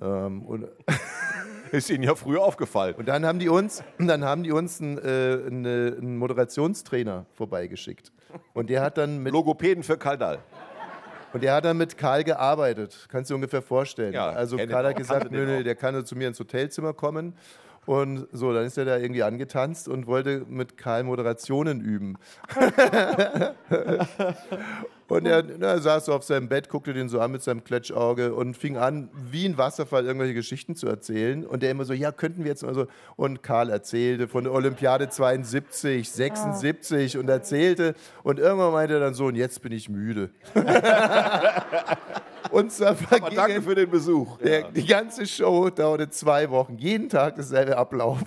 Ähm, und [LAUGHS] Ist Ihnen ja früher aufgefallen. Und dann haben die uns, dann haben die uns einen, äh, eine- einen Moderationstrainer vorbeigeschickt. Und der hat dann mit Logopäden für Kaldal. und der hat dann mit Karl gearbeitet. Kannst du dir ungefähr vorstellen. Ja, also Karl hat gesagt, nö, nö, der kann zu mir ins Hotelzimmer kommen. Und so, dann ist er da irgendwie angetanzt und wollte mit Karl Moderationen üben. [LAUGHS] und er, na, saß so auf seinem Bett, guckte den so an mit seinem Kletschauge und fing an, wie ein Wasserfall irgendwelche Geschichten zu erzählen. Und der immer so, ja, könnten wir jetzt mal so. Und Karl erzählte von der Olympiade 72, 76 und erzählte. Und irgendwann meinte er dann so, und jetzt bin ich müde. [LAUGHS] Und zwar Aber danke für den Besuch. der, Die ganze Show dauerte zwei Wochen. Jeden Tag dasselbe Ablauf.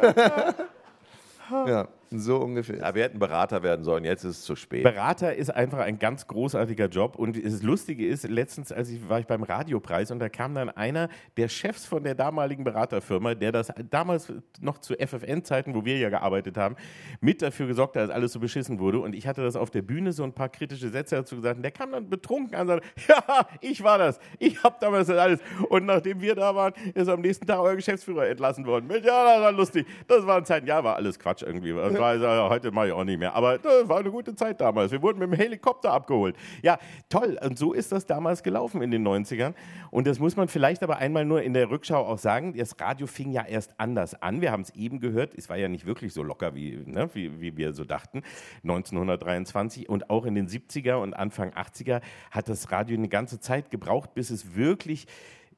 [LAUGHS] ja, so ungefähr. Ja, wir hätten Berater werden sollen, jetzt ist es zu spät. Berater ist einfach ein ganz großartiger Job. Und das Lustige ist, letztens als ich, war ich beim Radiopreis und da kam dann einer der Chefs von der damaligen Beraterfirma, der das damals noch zu FFN-Zeiten, wo wir ja gearbeitet haben, mit dafür gesorgt hat, dass alles so beschissen wurde. Und ich hatte das auf der Bühne so ein paar kritische Sätze dazu gesagt. Und der kam dann betrunken an und sagte, [LAUGHS] ja, ich war das. Ich habe damals das alles. Und nachdem wir da waren, ist am nächsten Tag euer Geschäftsführer entlassen worden. Ja, das war lustig. Das waren Zeiten, ja, war alles Quatsch irgendwie. Das war, heute mache ich auch nicht mehr. Aber das war eine gute Zeit damals. Wir wurden mit dem Helikopter abgeholt. Ja, toll. Und so ist das damals gelaufen in den 90ern. Und das muss man vielleicht aber einmal nur in der Rückschau auch sagen. Das Radio fing ja erst anders an. Wir haben es eben gehört. Es war ja nicht wirklich so locker, wie, ne, wie, wie wir so dachten. 1923 und auch in den 70er und Anfang 80er hat das Radio eine ganze Zeit gebraucht, bis es wirklich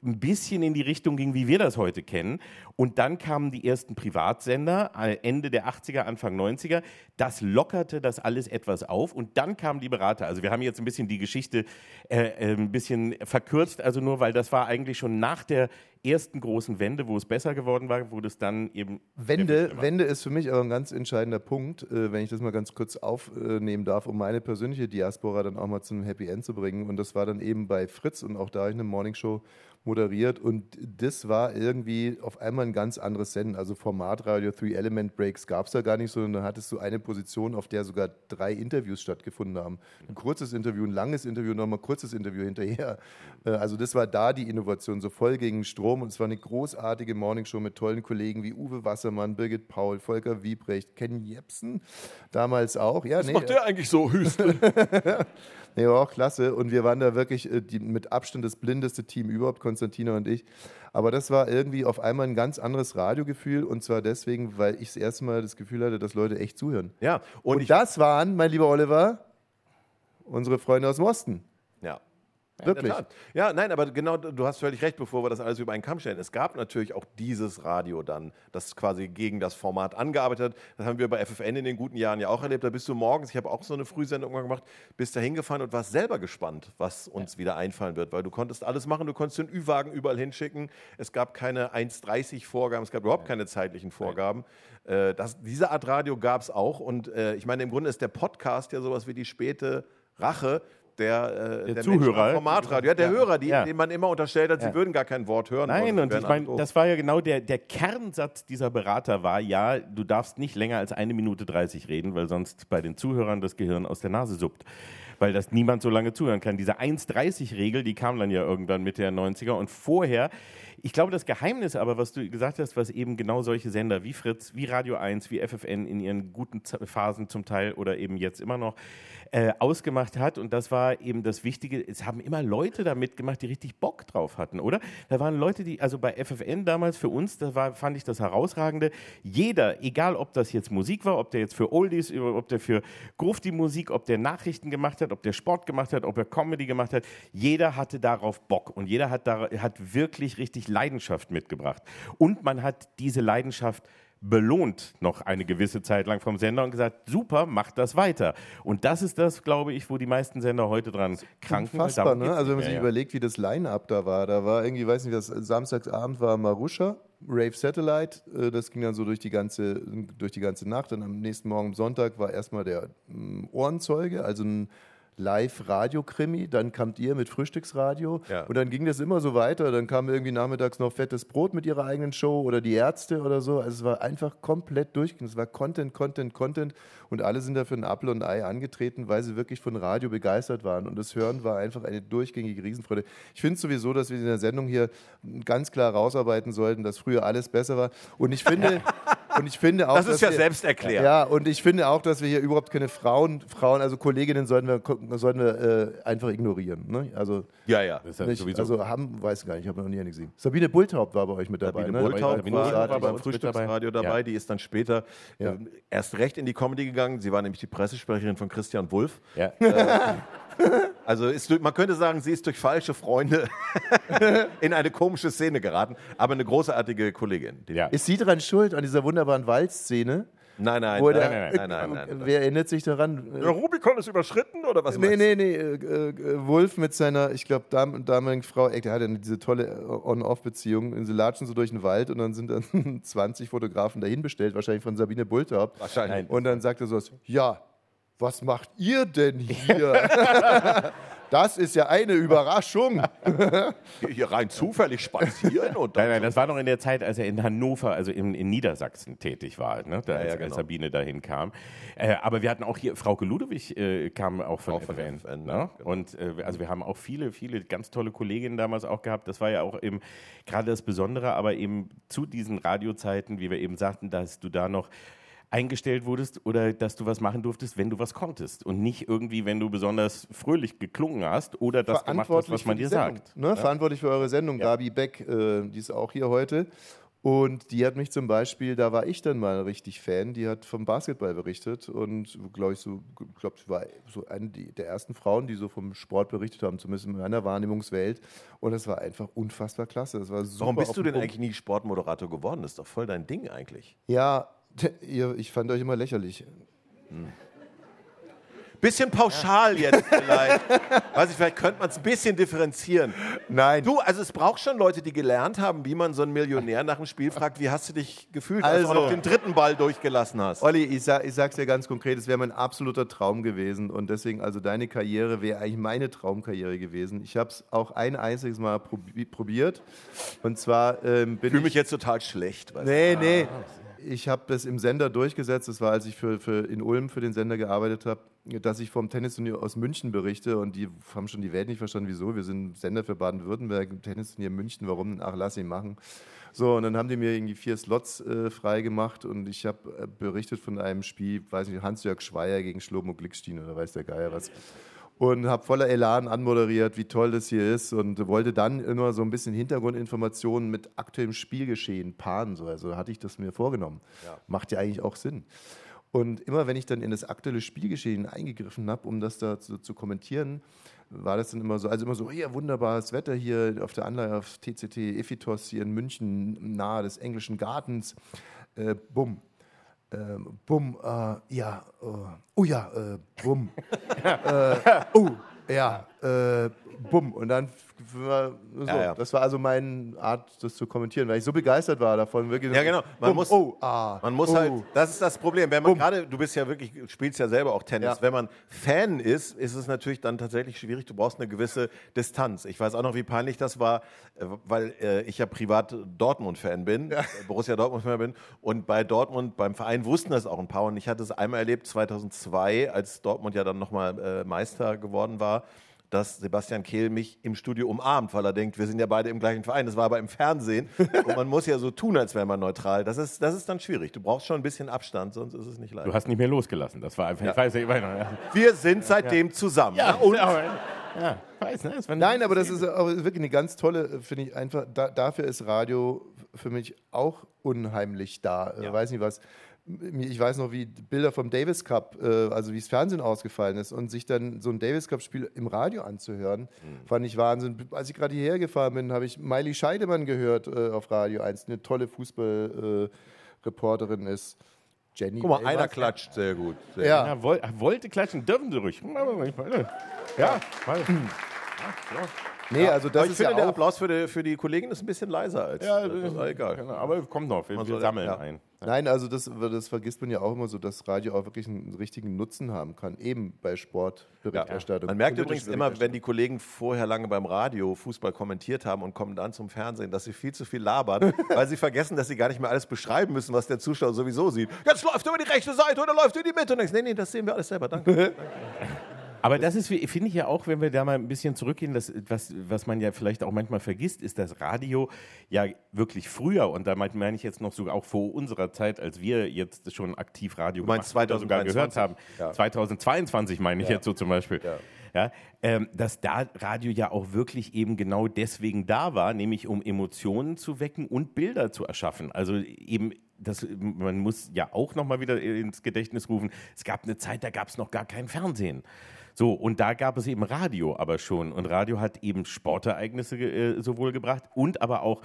ein bisschen in die Richtung ging, wie wir das heute kennen. Und dann kamen die ersten Privatsender, äh, Ende der 80er, Anfang 90er. Das lockerte das alles etwas auf. Und dann kamen die Berater. Also wir haben jetzt ein bisschen die Geschichte äh, äh, ein bisschen verkürzt, also nur, weil das war eigentlich schon nach der ersten großen Wende, wo es besser geworden war, wo das dann eben... Wende, Wende ist für mich aber ein ganz entscheidender Punkt, äh, wenn ich das mal ganz kurz aufnehmen darf, um meine persönliche Diaspora dann auch mal zum Happy End zu bringen. Und das war dann eben bei Fritz und auch da habe ich eine Morningshow moderiert und das war irgendwie auf einmal ein ganz anderes Senden. Also Formatradio, Three-Element-Breaks gab es da gar nicht, sondern dann hattest du eine Position, auf der sogar drei Interviews stattgefunden haben. Ein kurzes Interview, ein langes Interview, nochmal ein kurzes Interview hinterher. Äh, Also das war da die Innovation, so voll gegen Strom und es war eine großartige Morningshow mit tollen Kollegen wie Uwe Wassermann, Birgit Paul, Volker Wiebrecht, Ken Jepsen, damals auch. Ja, Was macht der eigentlich so, Hüstel? [LAUGHS] Nee, war auch klasse. Und wir waren da wirklich äh, die, mit Abstand das blindeste Team überhaupt, Konstantina und ich. Aber das war irgendwie auf einmal ein ganz anderes Radiogefühl. Und zwar deswegen, weil ich das erste Mal das Gefühl hatte, dass Leute echt zuhören. Ja, Und, das waren, mein lieber Oliver, unsere Freunde aus dem Osten. Ja. Wirklich. Ja, nein, aber genau, du hast völlig recht, bevor wir das alles über einen Kamm stellen. Es gab natürlich auch dieses Radio dann, das quasi gegen das Format angearbeitet hat. Das haben wir bei FFN in den guten Jahren ja auch erlebt. Da bist du morgens, ich habe auch so eine Frühsendung mal gemacht, bist da hingefahren und warst selber gespannt, was uns wieder einfallen wird, weil du konntest alles machen. Du konntest den Ü-Wagen überall hinschicken. Es gab keine 1,30 Vorgaben, es gab überhaupt keine zeitlichen Vorgaben. Äh, das, diese Art Radio gab es auch. Und äh, ich meine, im Grunde ist der Podcast ja sowas wie die späte Rache der, äh, Der Menschen Zuhörer. Formatradio, ja, der Ja. Hörer, die, Ja. denen man immer unterstellt hat, sie würden gar kein Wort hören. Nein, und wären ich meine, das war ja genau der, der Kernsatz dieser Berater war, ja, du darfst nicht länger als eine Minute 30 reden, weil sonst bei den Zuhörern das Gehirn aus der Nase suppt. Weil das niemand so lange zuhören kann. Diese 1,30-Regel, die kam dann ja irgendwann Mitte der 90er. Und vorher, ich glaube, das Geheimnis aber, was du gesagt hast, was eben genau solche Sender wie Fritz, wie Radio 1, wie FFN in ihren guten Phasen zum Teil oder eben jetzt immer noch äh, ausgemacht hat. Und das war eben das Wichtige. Es haben immer Leute da mitgemacht, die richtig Bock drauf hatten, oder? Da waren Leute, die, also bei FFN damals für uns, da war, fand ich das Herausragende. Jeder, egal ob das jetzt Musik war, ob der jetzt für Oldies, ob der für Grufti Musik, ob der Nachrichten gemacht hat, ob der Sport gemacht hat, ob er Comedy gemacht hat, jeder hatte darauf Bock und jeder hat, da, hat wirklich richtig Leidenschaft mitgebracht. Und man hat diese Leidenschaft belohnt noch eine gewisse Zeit lang vom Sender und gesagt, super, macht das weiter. Und das ist das, glaube ich, wo die meisten Sender heute dran kranken. Unfassbar, ne? Also wenn man sich ja. überlegt, wie das Line-Up da war. Da war irgendwie, weiß nicht, was Samstagsabend war Marusha, Rave Satellite. äh, Das ging dann so durch die ganze, durch die ganze Nacht. Dann am nächsten Morgen Sonntag war erstmal der mm, Ohrenzeuge, also ein Live-Radio-Krimi, dann kamt ihr mit Frühstücksradio Ja. und dann ging das immer so weiter. Dann kam irgendwie nachmittags noch fettes Brot mit ihrer eigenen Show oder die Ärzte oder so. Also es war einfach komplett durchgehend. Es war Content, Content, Content und alle sind da für ein Apfel und ein Ei angetreten, weil sie wirklich von Radio begeistert waren. Und das Hören war einfach eine durchgängige Riesenfreude. Ich finde sowieso, dass wir in der Sendung hier ganz klar rausarbeiten sollten, dass früher alles besser war. Und ich finde, [LAUGHS] und ich finde auch, Das ist ja wir, selbsterklärend. Ja, und ich finde auch, dass wir hier überhaupt keine Frauen, Frauen, also Kolleginnen sollten wir, sollten wir äh, einfach ignorieren. Ne? Also, Ja, ja. nicht, also haben, weiß gar nicht, ich habe noch nie eine gesehen. Sabine Bulthaupt war bei euch mit dabei. Sabine ne? Bulthaupt Sabine war, Bulthaupt war beim Frühstücksradio dabei. Ja. Die ist dann später Ja. äh, erst recht in die Comedy gegangen. Sie war nämlich die Pressesprecherin von Christian Wulff. Ja. Also ist, man könnte sagen, sie ist durch falsche Freunde [LAUGHS] in eine komische Szene geraten, aber eine großartige Kollegin. Die- Ist sie dran schuld an dieser wunderbaren Waldszene? Nein, nein, nein, der- nein, nein, nein, nein, nein. Wer erinnert sich daran? Der Rubikon ist überschritten oder was Nee, meinst nee, nee. Äh, äh, Wolf mit seiner, ich glaube, Dam damaligen Frau, der hatte diese tolle äh, On-Off-Beziehung. Sie latschen so durch den Wald und dann sind dann [LAUGHS] 20 Fotografen dahin bestellt, wahrscheinlich von Sabine Bulthaupt. Wahrscheinlich. Und dann sagt er so: Ja, was macht ihr denn hier? [LAUGHS] das ist ja eine Überraschung. Hier rein zufällig spazieren und Nein, nein, das war noch in der Zeit, als er in Hannover, also in, in Niedersachsen tätig war, ne? da, als, ja, als genau. Sabine dahin kam. Äh, aber wir hatten auch hier, Frauke Ludewig äh, kam auch von, Auch von FN. FN, ne? Und äh, also wir haben auch viele, viele ganz tolle Kolleginnen damals auch gehabt. Das war ja auch eben gerade das Besondere, aber eben zu diesen Radiozeiten, wie wir eben sagten, dass du da noch eingestellt wurdest oder dass du was machen durftest, wenn du was konntest und nicht irgendwie, wenn du besonders fröhlich geklungen hast oder das gemacht hast, was man dir Sendung, sagt. Ne? Verantwortlich für eure Sendung, Gabi Beck, äh, die ist auch hier heute. Und die hat mich zum Beispiel, da war ich dann mal richtig Fan, die hat vom Basketball berichtet und glaube ich so, glaube sie war so eine der ersten Frauen, die so vom Sport berichtet haben, zumindest in meiner Wahrnehmungswelt. Und es war einfach unfassbar klasse. Das war super Warum bist du den denn Punkt. eigentlich nie Sportmoderator geworden? Das ist doch voll dein Ding eigentlich. Ja, ihr, ich fand euch immer lächerlich. Bisschen pauschal jetzt vielleicht. Weiß ich, vielleicht könnte man es ein bisschen differenzieren. Nein. Du, also es braucht schon Leute, die gelernt haben, wie man so einen Millionär nach dem Spiel fragt, wie hast du dich gefühlt, als du auch Also. noch den dritten Ball durchgelassen hast? Olli, ich, sag, ich sag's dir ganz konkret, es wäre mein absoluter Traum gewesen und deswegen, also deine Karriere wäre eigentlich meine Traumkarriere gewesen. Ich habe es auch ein einziges Mal probi probiert und zwar ähm, bin Ich fühle ich... mich jetzt total schlecht. Weißt Nee, du? nee. Ich habe das im Sender durchgesetzt. Das war, als ich für, für in Ulm für den Sender gearbeitet habe, dass ich vom Tennisturnier aus München berichte. Und die haben schon die Welt nicht verstanden, wieso. Wir sind Sender für Baden-Württemberg, Tennisturnier München. Warum? Ach, lass ihn machen. So, und dann haben die mir irgendwie vier Slots äh, frei und ich habe äh, berichtet von einem Spiel, weiß nicht, Hans-Jörg Schweier gegen Schlomo Glickstein oder weiß der Geier was und habe voller Elan anmoderiert, wie toll das hier ist und wollte dann immer so ein bisschen Hintergrundinformationen mit aktuellem Spielgeschehen paaren. So. Also hatte ich das mir vorgenommen. Macht ja eigentlich auch Sinn. Und immer wenn ich dann in das aktuelle Spielgeschehen eingegriffen habe, um das da zu, zu kommentieren, war das dann immer so, also immer so, ja, wunderbares Wetter hier auf der Anleihe auf TCT Ephitos hier in München, nahe des englischen Gartens. Äh, bumm. Ähm, bumm, äh, ja, äh, oh ja, äh, bumm. äh, oh, ja, äh, bumm. Und dann so. Ja, ja. Das war also meine Art, das zu kommentieren, weil ich so begeistert war davon. Wirklich Ja, genau. Man bumm, muss, oh, ah, man muss oh. halt, das ist das Problem. Wenn man gerade, du bist ja wirklich, spielst ja selber auch Tennis. Ja. Wenn man Fan ist, ist es natürlich dann tatsächlich schwierig. Du brauchst eine gewisse Distanz. Ich weiß auch noch, wie peinlich das war, äh, weil äh, ich ja privat Dortmund-Fan bin, äh, Borussia Dortmund-Fan bin. Und bei Dortmund, beim Verein wussten das auch ein paar. Und ich hatte es einmal erlebt, 2002, als Dortmund ja dann nochmal äh, Meister geworden war dass Sebastian Kehl mich im Studio umarmt, weil er denkt, wir sind ja beide im gleichen Verein. Das war aber im Fernsehen [LAUGHS] und man muss ja so tun, als wäre man neutral. Das ist, das ist dann schwierig. Du brauchst schon ein bisschen Abstand, sonst ist es nicht leicht. Du hast nicht mehr losgelassen. Das war einfach, Ja. ich weiß, ich weiß noch, ja. Wir sind seitdem zusammen. Ja, und ja, weiß, ne? Nein, aber das ist wirklich eine ganz tolle, äh, finde ich einfach, da, dafür ist Radio für mich auch unheimlich da. Äh, Weiß nicht was. Ich weiß noch, wie Bilder vom Davis Cup, äh, also wie das Fernsehen ausgefallen ist und sich dann so ein Davis Cup-Spiel im Radio anzuhören, fand ich Wahnsinn. Als ich gerade hierher gefahren bin, habe ich Miley Scheidemann gehört äh, auf Radio 1, eine tolle Fußballreporterin ist. Jenny. Guck mal, ey, einer klatscht sehr gut. Sehr Ja. Ja, woll, wollte klatschen, dürfen Sie ruhig. Ja, warte. Ja, Nee, also das aber ich ist finde, ja der auch- Applaus für die, für die Kollegin ist ein bisschen leiser als. Ja, das ist egal. Genau, aber kommt noch, wir, wir sammeln ja. ein. Nein, also das, das vergisst man ja auch immer so, dass Radio auch wirklich einen richtigen Nutzen haben kann, eben bei Sportberichterstattung. Man merkt übrigens immer, wenn die Kollegen vorher lange beim Radio Fußball kommentiert haben und kommen dann zum Fernsehen, dass sie viel zu viel labern, [LAUGHS] weil sie vergessen, dass sie gar nicht mehr alles beschreiben müssen, was der Zuschauer sowieso sieht. Jetzt läuft er über die rechte Seite oder läuft er in die Mitte und denkst, nee, nee, das sehen wir alles selber, danke. [LAUGHS] Aber das ist, finde ich ja auch, wenn wir da mal ein bisschen zurückgehen, das, was, was man ja vielleicht auch manchmal vergisst, ist, dass Radio ja wirklich früher, und damit meine ich jetzt noch sogar auch vor unserer Zeit, als wir jetzt schon aktiv Radio gemacht oder sogar gehört haben, 2023? Ja. 2022 meine ich Ja. jetzt so zum Beispiel. Ja. ähm, dass da Radio ja auch wirklich eben genau deswegen da war, nämlich um Emotionen zu wecken und Bilder zu erschaffen. Also eben das, man muss ja auch noch mal wieder ins Gedächtnis rufen, es gab eine Zeit, da gab es noch gar kein Fernsehen. So, und da gab es eben Radio aber schon. Und Radio hat eben Sportereignisse äh, sowohl gebracht und aber auch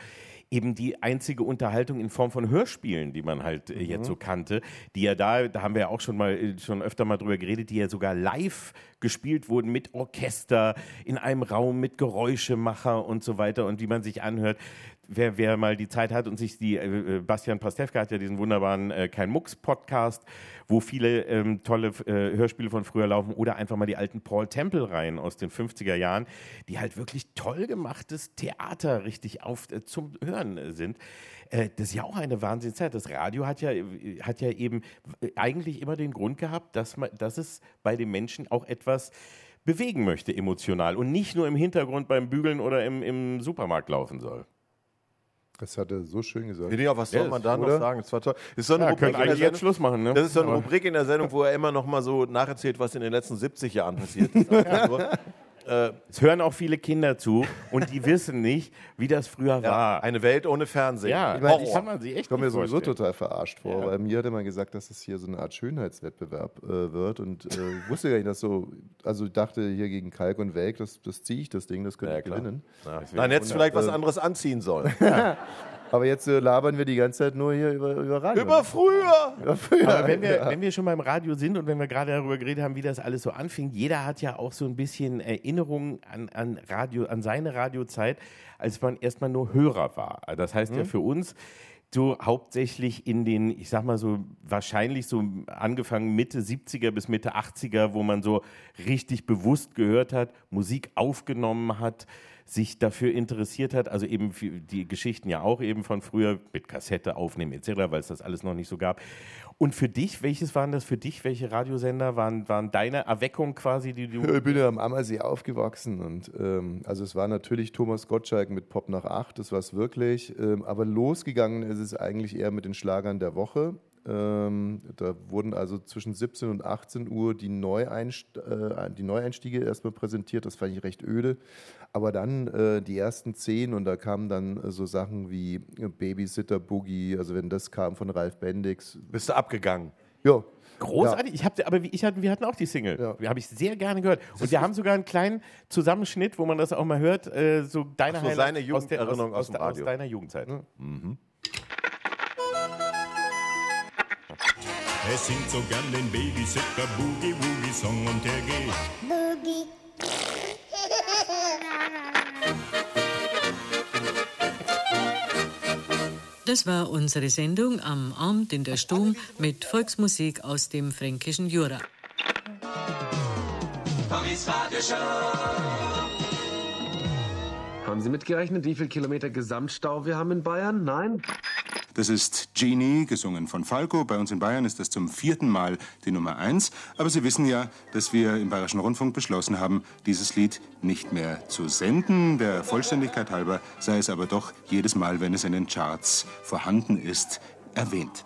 eben die einzige Unterhaltung in Form von Hörspielen, die man halt äh, jetzt so kannte, die ja da, da haben wir ja auch schon mal äh, schon öfter mal drüber geredet, die ja sogar live gespielt wurden mit Orchester in einem Raum mit Geräuschemacher und so weiter und die man sich anhört. Wer, wer mal die Zeit hat und sich die, äh, äh, Bastian Pastewka hat ja diesen wunderbaren äh, Kein Mucks-Podcast, wo viele ähm, tolle äh, Hörspiele von früher laufen oder einfach mal die alten Paul Temple-Reihen aus den 50er Jahren, die halt wirklich toll gemachtes Theater richtig auf, äh, zum Hören äh, sind. Das ist ja auch eine Wahnsinnszeit. Das Radio hat ja, hat ja eben eigentlich immer den Grund gehabt, dass, man, dass es bei den Menschen auch etwas bewegen möchte emotional und nicht nur im Hintergrund beim Bügeln oder im, im Supermarkt laufen soll. Das hat er so schön gesagt. Ja, was soll Ja, man da noch oder? sagen? Das war toll. Das ist so eine Ja, Rubrik können in der eigentlich jetzt Sendung- Schluss machen, ne? Das ist so eine Aber- Rubrik in der Sendung, wo er immer noch mal so nacherzählt, was in den letzten 70 Jahren passiert ist. [LAUGHS] Äh, Es hören auch viele Kinder zu und die wissen nicht, wie das früher war. eine Welt ohne Fernsehen. Ja, Ich meine, Horror. ich kann man sich echt Ich komme mir sowieso vorstellen. total verarscht vor, weil mir hatte man gesagt, dass es hier so eine Art Schönheitswettbewerb äh, wird und äh, ich wusste gar nicht, dass so, also ich dachte hier gegen Kalk und Welk, das, das ziehe ich das Ding, das könnte Ja, ich gewinnen. Ja. Nein, hättest du vielleicht was anderes anziehen sollen. [LAUGHS] Aber jetzt äh, labern wir die ganze Zeit nur hier über, über Radio. Über früher! Über früher. Aber wenn wir, ja. wenn wir schon beim Radio sind und wenn wir gerade darüber geredet haben, wie das alles so anfing, jeder hat ja auch so ein bisschen Erinnerungen an, an Radio, an seine Radiozeit, als man erstmal nur Hörer war. Das heißt ja für uns so hauptsächlich in den, ich sag mal so, wahrscheinlich so angefangen Mitte 70er bis Mitte 80er, wo man so richtig bewusst gehört hat, Musik aufgenommen hat, sich dafür interessiert hat, also eben die Geschichten ja auch eben von früher mit Kassette aufnehmen etc., weil es das alles noch nicht so gab. Und für dich, welches waren das für dich? Welche Radiosender waren, waren deine Erweckung quasi, die du... Ich bin ja am Ammersee aufgewachsen und ähm, also es war natürlich Thomas Gottschalk mit Pop nach acht, das war es wirklich. Ähm, aber losgegangen ist es eigentlich eher mit den Schlagern der Woche. Ähm, da wurden also zwischen 17 und 18 Uhr die, Neueinst äh, die Neueinstiege erstmal präsentiert. Das fand ich recht öde. Aber dann äh, die ersten zehn und da kamen dann äh, so Sachen wie äh, Babysitter Boogie, also wenn das kam von Ralf Bendix. Bist du abgegangen? Ja. Großartig. Ich hab, aber ich hatte, wir hatten auch die Single. Ja. Die habe ich sehr gerne gehört. Und wir haben sogar einen kleinen Zusammenschnitt, wo man das auch mal hört, äh, so deine Ach so, seine aus, der, aus, aus aus, dem der- aus Radio. Es singt so gern den Babysitter Boogie Woogie Song und der geht. Boogie. Das war unsere Sendung am Abend in der Stube mit Volksmusik aus dem fränkischen Jura. Haben Sie mitgerechnet, wie viel Kilometer Gesamtstau wir haben in Bayern? Nein? Das ist Genie, gesungen von Falco. Bei uns in Bayern ist das zum vierten Mal die Nummer eins. Aber Sie wissen ja, dass wir im Bayerischen Rundfunk beschlossen haben, dieses Lied nicht mehr zu senden. Der Vollständigkeit halber sei es aber doch jedes Mal, wenn es in den Charts vorhanden ist, erwähnt.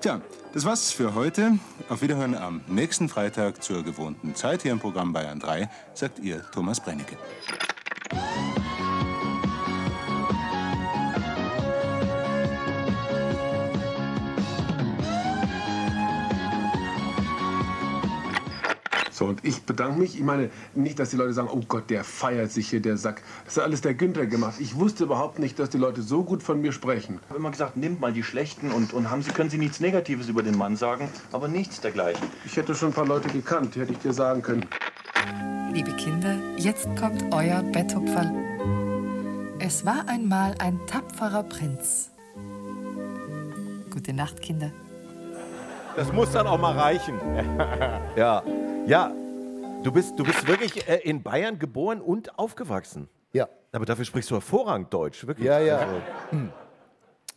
Tja, das war's für heute. Auf Wiederhören am nächsten Freitag zur gewohnten Zeit hier im Programm Bayern 3, sagt Ihr Thomas Brennecke. So, und ich bedanke mich. Ich meine, nicht, dass die Leute sagen, oh Gott, der feiert sich hier, der Sack. Das hat alles der Günther gemacht. Ich wusste überhaupt nicht, dass die Leute so gut von mir sprechen. Ich habe immer gesagt, nimmt mal die Schlechten und, und haben Sie, können Sie nichts Negatives über den Mann sagen, aber nichts dergleichen. Ich hätte schon ein paar Leute gekannt, hätte ich dir sagen können. Liebe Kinder, jetzt kommt euer Betthupferl. Es war einmal ein tapferer Prinz. Gute Nacht, Kinder. Das muss dann auch mal reichen. [LAUGHS] ja, ja. Du bist, du bist wirklich äh, in Bayern geboren und aufgewachsen. Ja. Aber dafür sprichst du hervorragend Deutsch, wirklich. Ja, ja. Also, [CLEARS THROAT]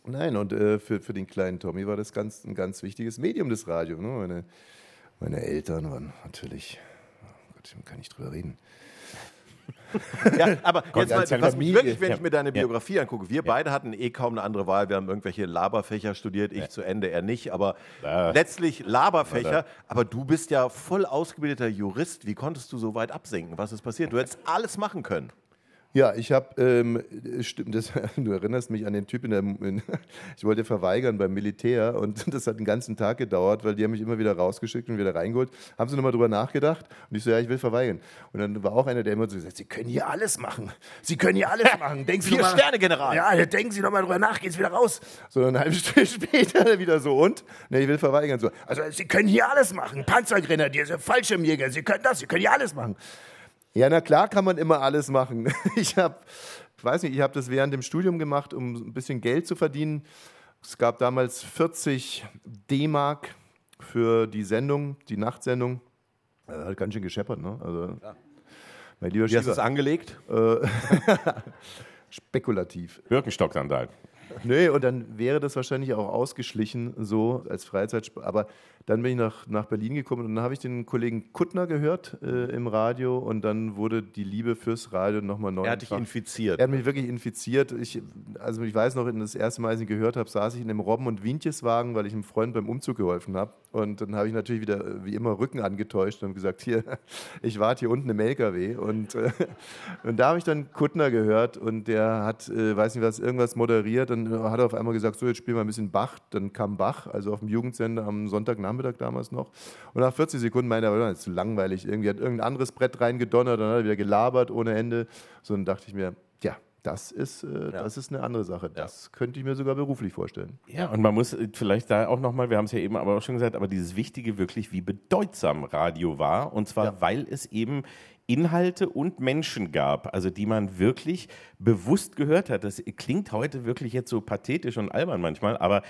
Nein, und äh, für, für den kleinen Tommy war das ganz, ein ganz wichtiges Medium, das Radio. Ne? Meine, meine Eltern waren natürlich, oh Gott, ich kann nicht drüber reden. Ja, aber Gott, jetzt mal, was mich wirklich, wenn Ja. ich mir deine Ja. Biografie angucke, wir beide hatten eh kaum eine andere Wahl. Wir haben irgendwelche Laberfächer studiert, ich zu Ende, er nicht, aber letztlich Laberfächer. Oder- Aber du bist ja voll ausgebildeter Jurist. Wie konntest du so weit absinken? Was ist passiert? Du hättest alles machen können. Ja, ich habe, ähm, stimmt, das, [LAUGHS] du erinnerst mich an den Typ in der, in, [LAUGHS] ich wollte verweigern beim Militär und [LAUGHS] das hat den ganzen Tag gedauert, weil die haben mich immer wieder rausgeschickt und wieder reingeholt. Haben sie nochmal drüber nachgedacht und ich so, ja, ich will verweigern. Und dann war auch einer, der immer so gesagt, Sie können hier alles machen. Sie können hier alles machen. Denken Sie Vier Sterne, General. Ja, denken Sie nochmal drüber nach, geht's wieder raus. So eine halbe Stunde später wieder so und? Ne, ich will verweigern. So, also Sie können hier alles machen. Panzergrenadier, Sie Fallschirmjäger, Sie können das, Sie können hier alles machen. Ja, na klar kann man immer alles machen. [LAUGHS] Ich habe, ich weiß nicht, ich habe das während dem Studium gemacht, um ein bisschen Geld zu verdienen. Es gab damals 40 D-Mark für die Sendung, die Nachtsendung. Äh, Hat ganz schön gescheppert, ne? Also, mein lieber Wie hast du Schieber. es angelegt? Äh, [LAUGHS] spekulativ. Birkenstock-Sandalen. Nee, und dann wäre das wahrscheinlich auch ausgeschlichen, so als Freizeitsport. Aber dann bin ich nach, nach Berlin gekommen und dann habe ich den Kollegen Kuttner gehört äh, im Radio und dann wurde die Liebe fürs Radio nochmal neu. Er hat dich infiziert. Er hat mich wirklich infiziert. Ich, also ich weiß noch, das erste Mal, als ich ihn gehört habe, saß ich in dem Robben- und Wientjeswagen, weil ich einem Freund beim Umzug geholfen habe. Und dann habe ich natürlich wieder, äh, wie immer, Rücken angetäuscht und gesagt, hier, [LAUGHS] ich warte hier unten im LKW. Und, äh, [LAUGHS] und da habe ich dann Kuttner gehört und der hat, äh, weiß nicht was, irgendwas moderiert und hat auf einmal gesagt, so, jetzt spielen wir ein bisschen Bach. Dann kam Bach, also auf dem Jugendsender am Sonntagnachmittag damals noch. Und nach 40 Sekunden meinte er, aber das ist zu langweilig. Irgendwie hat irgendein anderes Brett reingedonnert, dann hat er wieder gelabert ohne Ende. So, dann dachte ich mir, ja, das ist, äh, das ist eine andere Sache. Das könnte ich mir sogar beruflich vorstellen. Ja, und man muss äh, vielleicht da auch nochmal, wir haben es ja eben aber auch schon gesagt, aber dieses Wichtige wirklich, wie bedeutsam Radio war. Und zwar, weil es eben Inhalte und Menschen gab, also die man wirklich bewusst gehört hat. Das klingt heute wirklich jetzt so pathetisch und albern manchmal, aber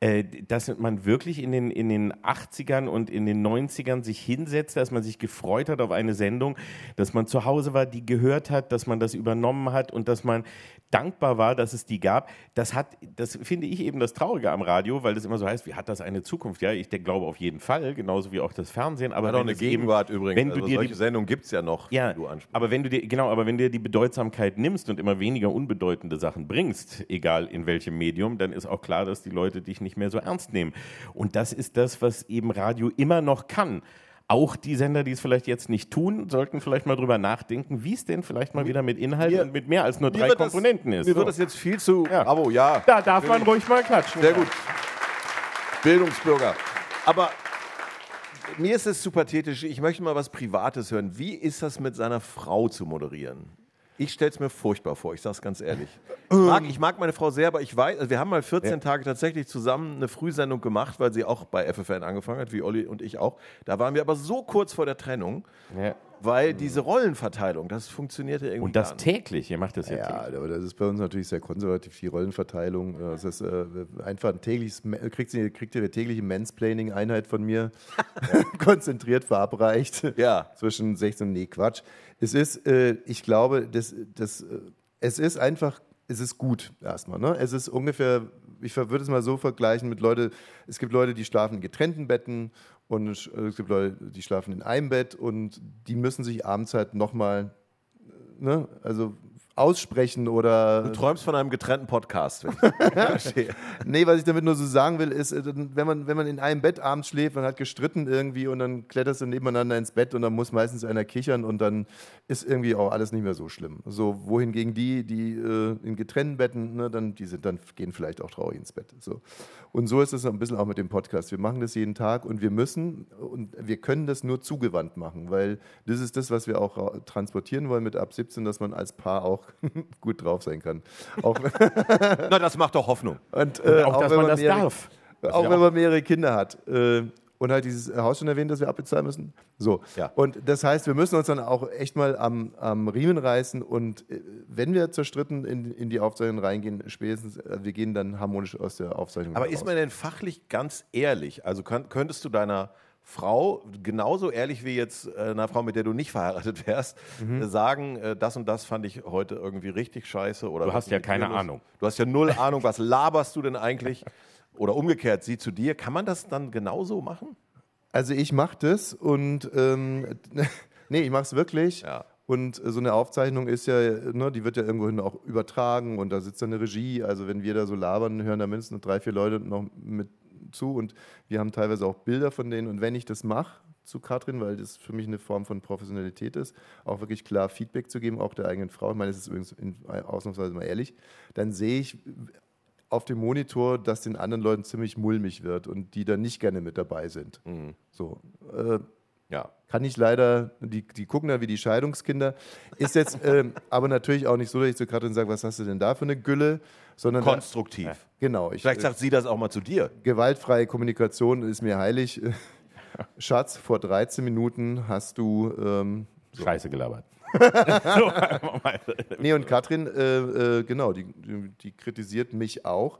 äh, dass man wirklich in den, in den 80ern und in den 90ern sich hinsetzt, dass man sich gefreut hat auf eine Sendung, dass man zu Hause war, die gehört hat, dass man das übernommen hat und dass man dankbar war, dass es die gab. Das hat, das finde ich eben das Traurige am Radio, weil das immer so heißt, wie hat das eine Zukunft? Ja, ich glaube auf jeden Fall, genauso wie auch das Fernsehen. Aber Hat auch wenn eine es eben- Gegenwart übrigens. Wenn du also dir solche die, Sendungen gibt es ja noch, ja, die du ansprichst. aber wenn du dir, genau, aber wenn du dir die Bedeutsamkeit nimmst und immer weniger unbedeutende Sachen bringst, egal in welchem Medium, dann ist auch klar, dass die Leute dich nicht mehr so ernst nehmen. Und das ist das, was eben Radio immer noch kann. Auch die Sender, die es vielleicht jetzt nicht tun, sollten vielleicht mal drüber nachdenken, wie es denn vielleicht mal wieder mit Inhalten und mit mehr als nur drei wird das- Komponenten ist. Mir So. wird das jetzt viel zu. Bravo, ja. Da darf man ruhig mal klatschen. Sehr gut. Bildungsbürger. Aber mir ist es zu pathetisch. Ich möchte mal was Privates hören. Wie ist das mit seiner Frau zu moderieren? Ich stelle es mir furchtbar vor, ich sage es ganz ehrlich. Ich mag, ich mag meine Frau sehr, aber ich weiß, also wir haben mal 14 Ja. Tage tatsächlich zusammen eine Frühsendung gemacht, weil sie auch bei FFN angefangen hat, wie Olli und ich auch. Da waren wir aber so kurz vor der Trennung, weil diese Rollenverteilung, das funktionierte irgendwie Und das nicht. täglich, ihr macht das ja, Ja, täglich. aber das ist bei uns natürlich sehr konservativ, die Rollenverteilung. Das ist äh, einfach ein tägliches, kriegt, sie, kriegt ihr eine tägliche Mansplaining-Einheit von mir, [LAUGHS] [LAUGHS] konzentriert verabreicht. Ja. Zwischen 16 und nee, Quatsch. Es ist, äh, ich glaube, das, das, äh, es ist einfach, es ist gut erstmal. Ne? Es ist ungefähr, ich würde es mal so vergleichen mit Leute, es gibt Leute, die schlafen in getrennten Betten und es es gibt Leute, die schlafen in einem Bett und die müssen sich abends halt nochmal ne, also aussprechen oder. Du träumst von einem getrennten Podcast. Wenn ich [LAUGHS] verstehe. nee, was ich damit nur so sagen will, ist, äh, wenn man, wenn man in einem Bett abends schläft, man hat gestritten irgendwie und dann kletterst du nebeneinander ins Bett und dann muss meistens einer kichern und dann ist irgendwie auch alles nicht mehr so schlimm. So, wohingegen die, die äh, in getrennten Betten, ne, dann, die sind dann gehen vielleicht auch traurig ins Bett. So. Und so ist es ein bisschen auch mit dem Podcast. Wir machen das jeden Tag und wir müssen und wir können das nur zugewandt machen, weil das ist das, was wir auch ra- transportieren wollen mit ab 17, dass man als Paar auch [LAUGHS] gut drauf sein kann. Auch, [LAUGHS] Na, das macht doch Hoffnung. und, Und auch, dass wenn man das mehrere, darf. Auch ja wenn auch- man mehrere Kinder hat. Äh, Und halt dieses Haus schon erwähnt, das wir abbezahlen müssen. So. Und das heißt, wir müssen uns dann auch echt mal am, am Riemen reißen und äh, wenn wir zerstritten in, in die Aufzeichnung reingehen, spätestens, äh, wir gehen dann harmonisch aus der Aufzeichnung Aber raus. ist man denn fachlich ganz ehrlich? Also könnt, könntest du deiner Frau genauso ehrlich wie jetzt äh, einer Frau, mit der du nicht verheiratet wärst, Mhm. äh, sagen, äh, das und das fand ich heute irgendwie richtig scheiße? Oder Du hast ja keine los? Ahnung. Du hast ja null [LAUGHS] Ahnung, was laberst du denn eigentlich? Oder umgekehrt, sie zu dir. Kann man das dann genauso machen? Also ich mache das und ähm, [LAUGHS] nee, ich mache es wirklich. Und äh, so eine Aufzeichnung ist ja, ne, die wird ja irgendwohin auch übertragen und da sitzt dann eine Regie. Also wenn wir da so labern, hören da mindestens drei, vier Leute noch mit zu und wir haben teilweise auch Bilder von denen. Und wenn ich das mache zu Katrin, weil das für mich eine Form von Professionalität ist, auch wirklich klar Feedback zu geben, auch der eigenen Frau, ich meine, das ist übrigens in, ausnahmsweise mal ehrlich, dann sehe ich auf dem Monitor, dass den anderen Leuten ziemlich mulmig wird und die dann nicht gerne mit dabei sind. So. Äh, ja. Kann ich leider, die, die gucken da wie die Scheidungskinder. Ist jetzt [LAUGHS] ähm, aber natürlich auch nicht so, dass ich zu Katrin sage, was hast du denn da für eine Gülle? Sondern da- Konstruktiv. genau. Ich, Vielleicht sagt sie das auch mal zu dir. Gewaltfreie Kommunikation ist mir heilig. [LAUGHS] Schatz, vor 13 Minuten hast du ähm, so. Scheiße gelabert. [LAUGHS] nee, und Katrin, äh, äh, genau, die, die, die kritisiert mich auch.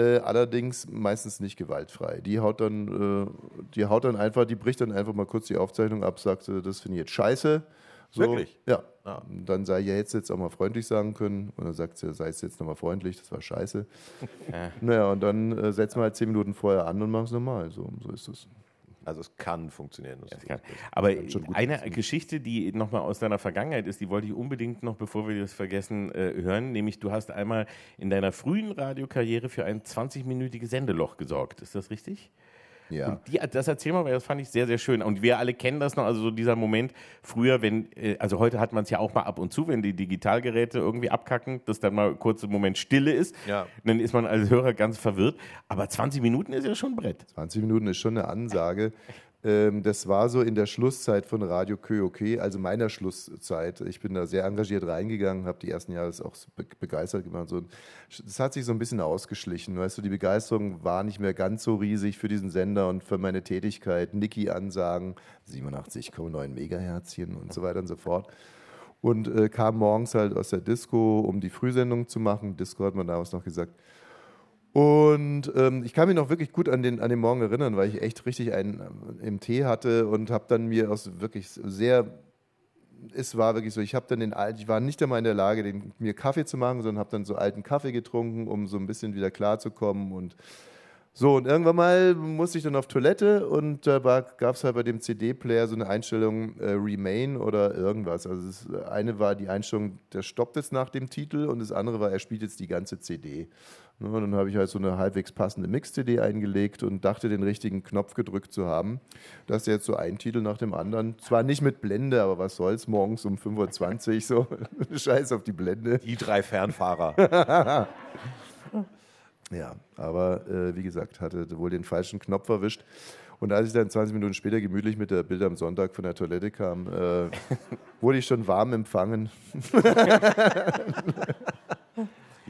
Äh, allerdings meistens nicht gewaltfrei. Die haut dann, äh, die haut dann einfach, die bricht dann einfach mal kurz die Aufzeichnung ab, sagt, äh, das finde ich jetzt scheiße. So, Wirklich? Ja. Und Dann sei ja jetzt jetzt auch mal freundlich sagen können. Und dann sagt sie, sei es jetzt nochmal freundlich, das war scheiße. Ja. Naja, und dann äh, setzen wir halt zehn Minuten vorher an und machen es normal. So, so ist es. Also es kann funktionieren. Das kann. Aber eine. Geschichte, die nochmal aus deiner Vergangenheit ist, die wollte ich unbedingt noch, bevor wir das vergessen, äh, hören. Nämlich, du hast einmal in deiner frühen Radiokarriere für ein 20-minütiges Sendeloch gesorgt. Ist das richtig? Ja. Und die, das erzähl mal, weil das fand ich sehr, sehr schön. Und wir alle kennen das noch, also so dieser Moment früher, wenn, äh, also heute hat man es ja auch mal ab und zu, wenn die Digitalgeräte irgendwie abkacken, dass dann mal kurz im Moment Stille ist. Ja. Dann ist man als Hörer ganz verwirrt. Aber 20 Minuten ist ja schon ein Brett. 20 Minuten ist schon eine Ansage. Ähm, das war so in der Schlusszeit von Radio KÖOK, also meiner Schlusszeit. Ich bin da sehr engagiert reingegangen, habe die ersten Jahre auch be begeistert gemacht. So, das hat sich so ein bisschen ausgeschlichen. Weißt du, die Begeisterung war nicht mehr ganz so riesig für diesen Sender und für meine Tätigkeit. Niki-Ansagen, 87,9 Megaherzchen und so weiter und so fort. Und äh, kam morgens halt aus der Disco, um die Frühsendung zu machen. Disco hat man damals noch gesagt. Und ähm, ich kann mich noch wirklich gut an den, an den Morgen erinnern, weil ich echt richtig einen ähm, im Tee hatte und habe dann mir aus wirklich sehr, es war wirklich so, ich habe dann den ich war nicht einmal in der Lage, den, mir Kaffee zu machen, sondern habe dann so alten Kaffee getrunken, um so ein bisschen wieder klarzukommen und so, und irgendwann mal musste ich dann auf Toilette und da gab es halt bei dem CD-Player so eine Einstellung äh, Remain oder irgendwas. Also das eine war die Einstellung, der stoppt jetzt nach dem Titel und das andere war, er spielt jetzt die ganze CD. Ne, und dann habe ich halt so eine halbwegs passende Mix-CD eingelegt und dachte, den richtigen Knopf gedrückt zu haben, dass jetzt so ein Titel nach dem anderen, zwar nicht mit Blende, aber was soll's, morgens um 5.20 Uhr so, [LAUGHS] scheiß auf die Blende. Die drei Fernfahrer. [LAUGHS] Ja, aber äh, wie gesagt, hatte wohl den falschen Knopf erwischt. Und als ich dann 20 Minuten später gemütlich mit der Bild am Sonntag von der Toilette kam, äh, [LAUGHS] wurde ich schon warm empfangen. [LAUGHS]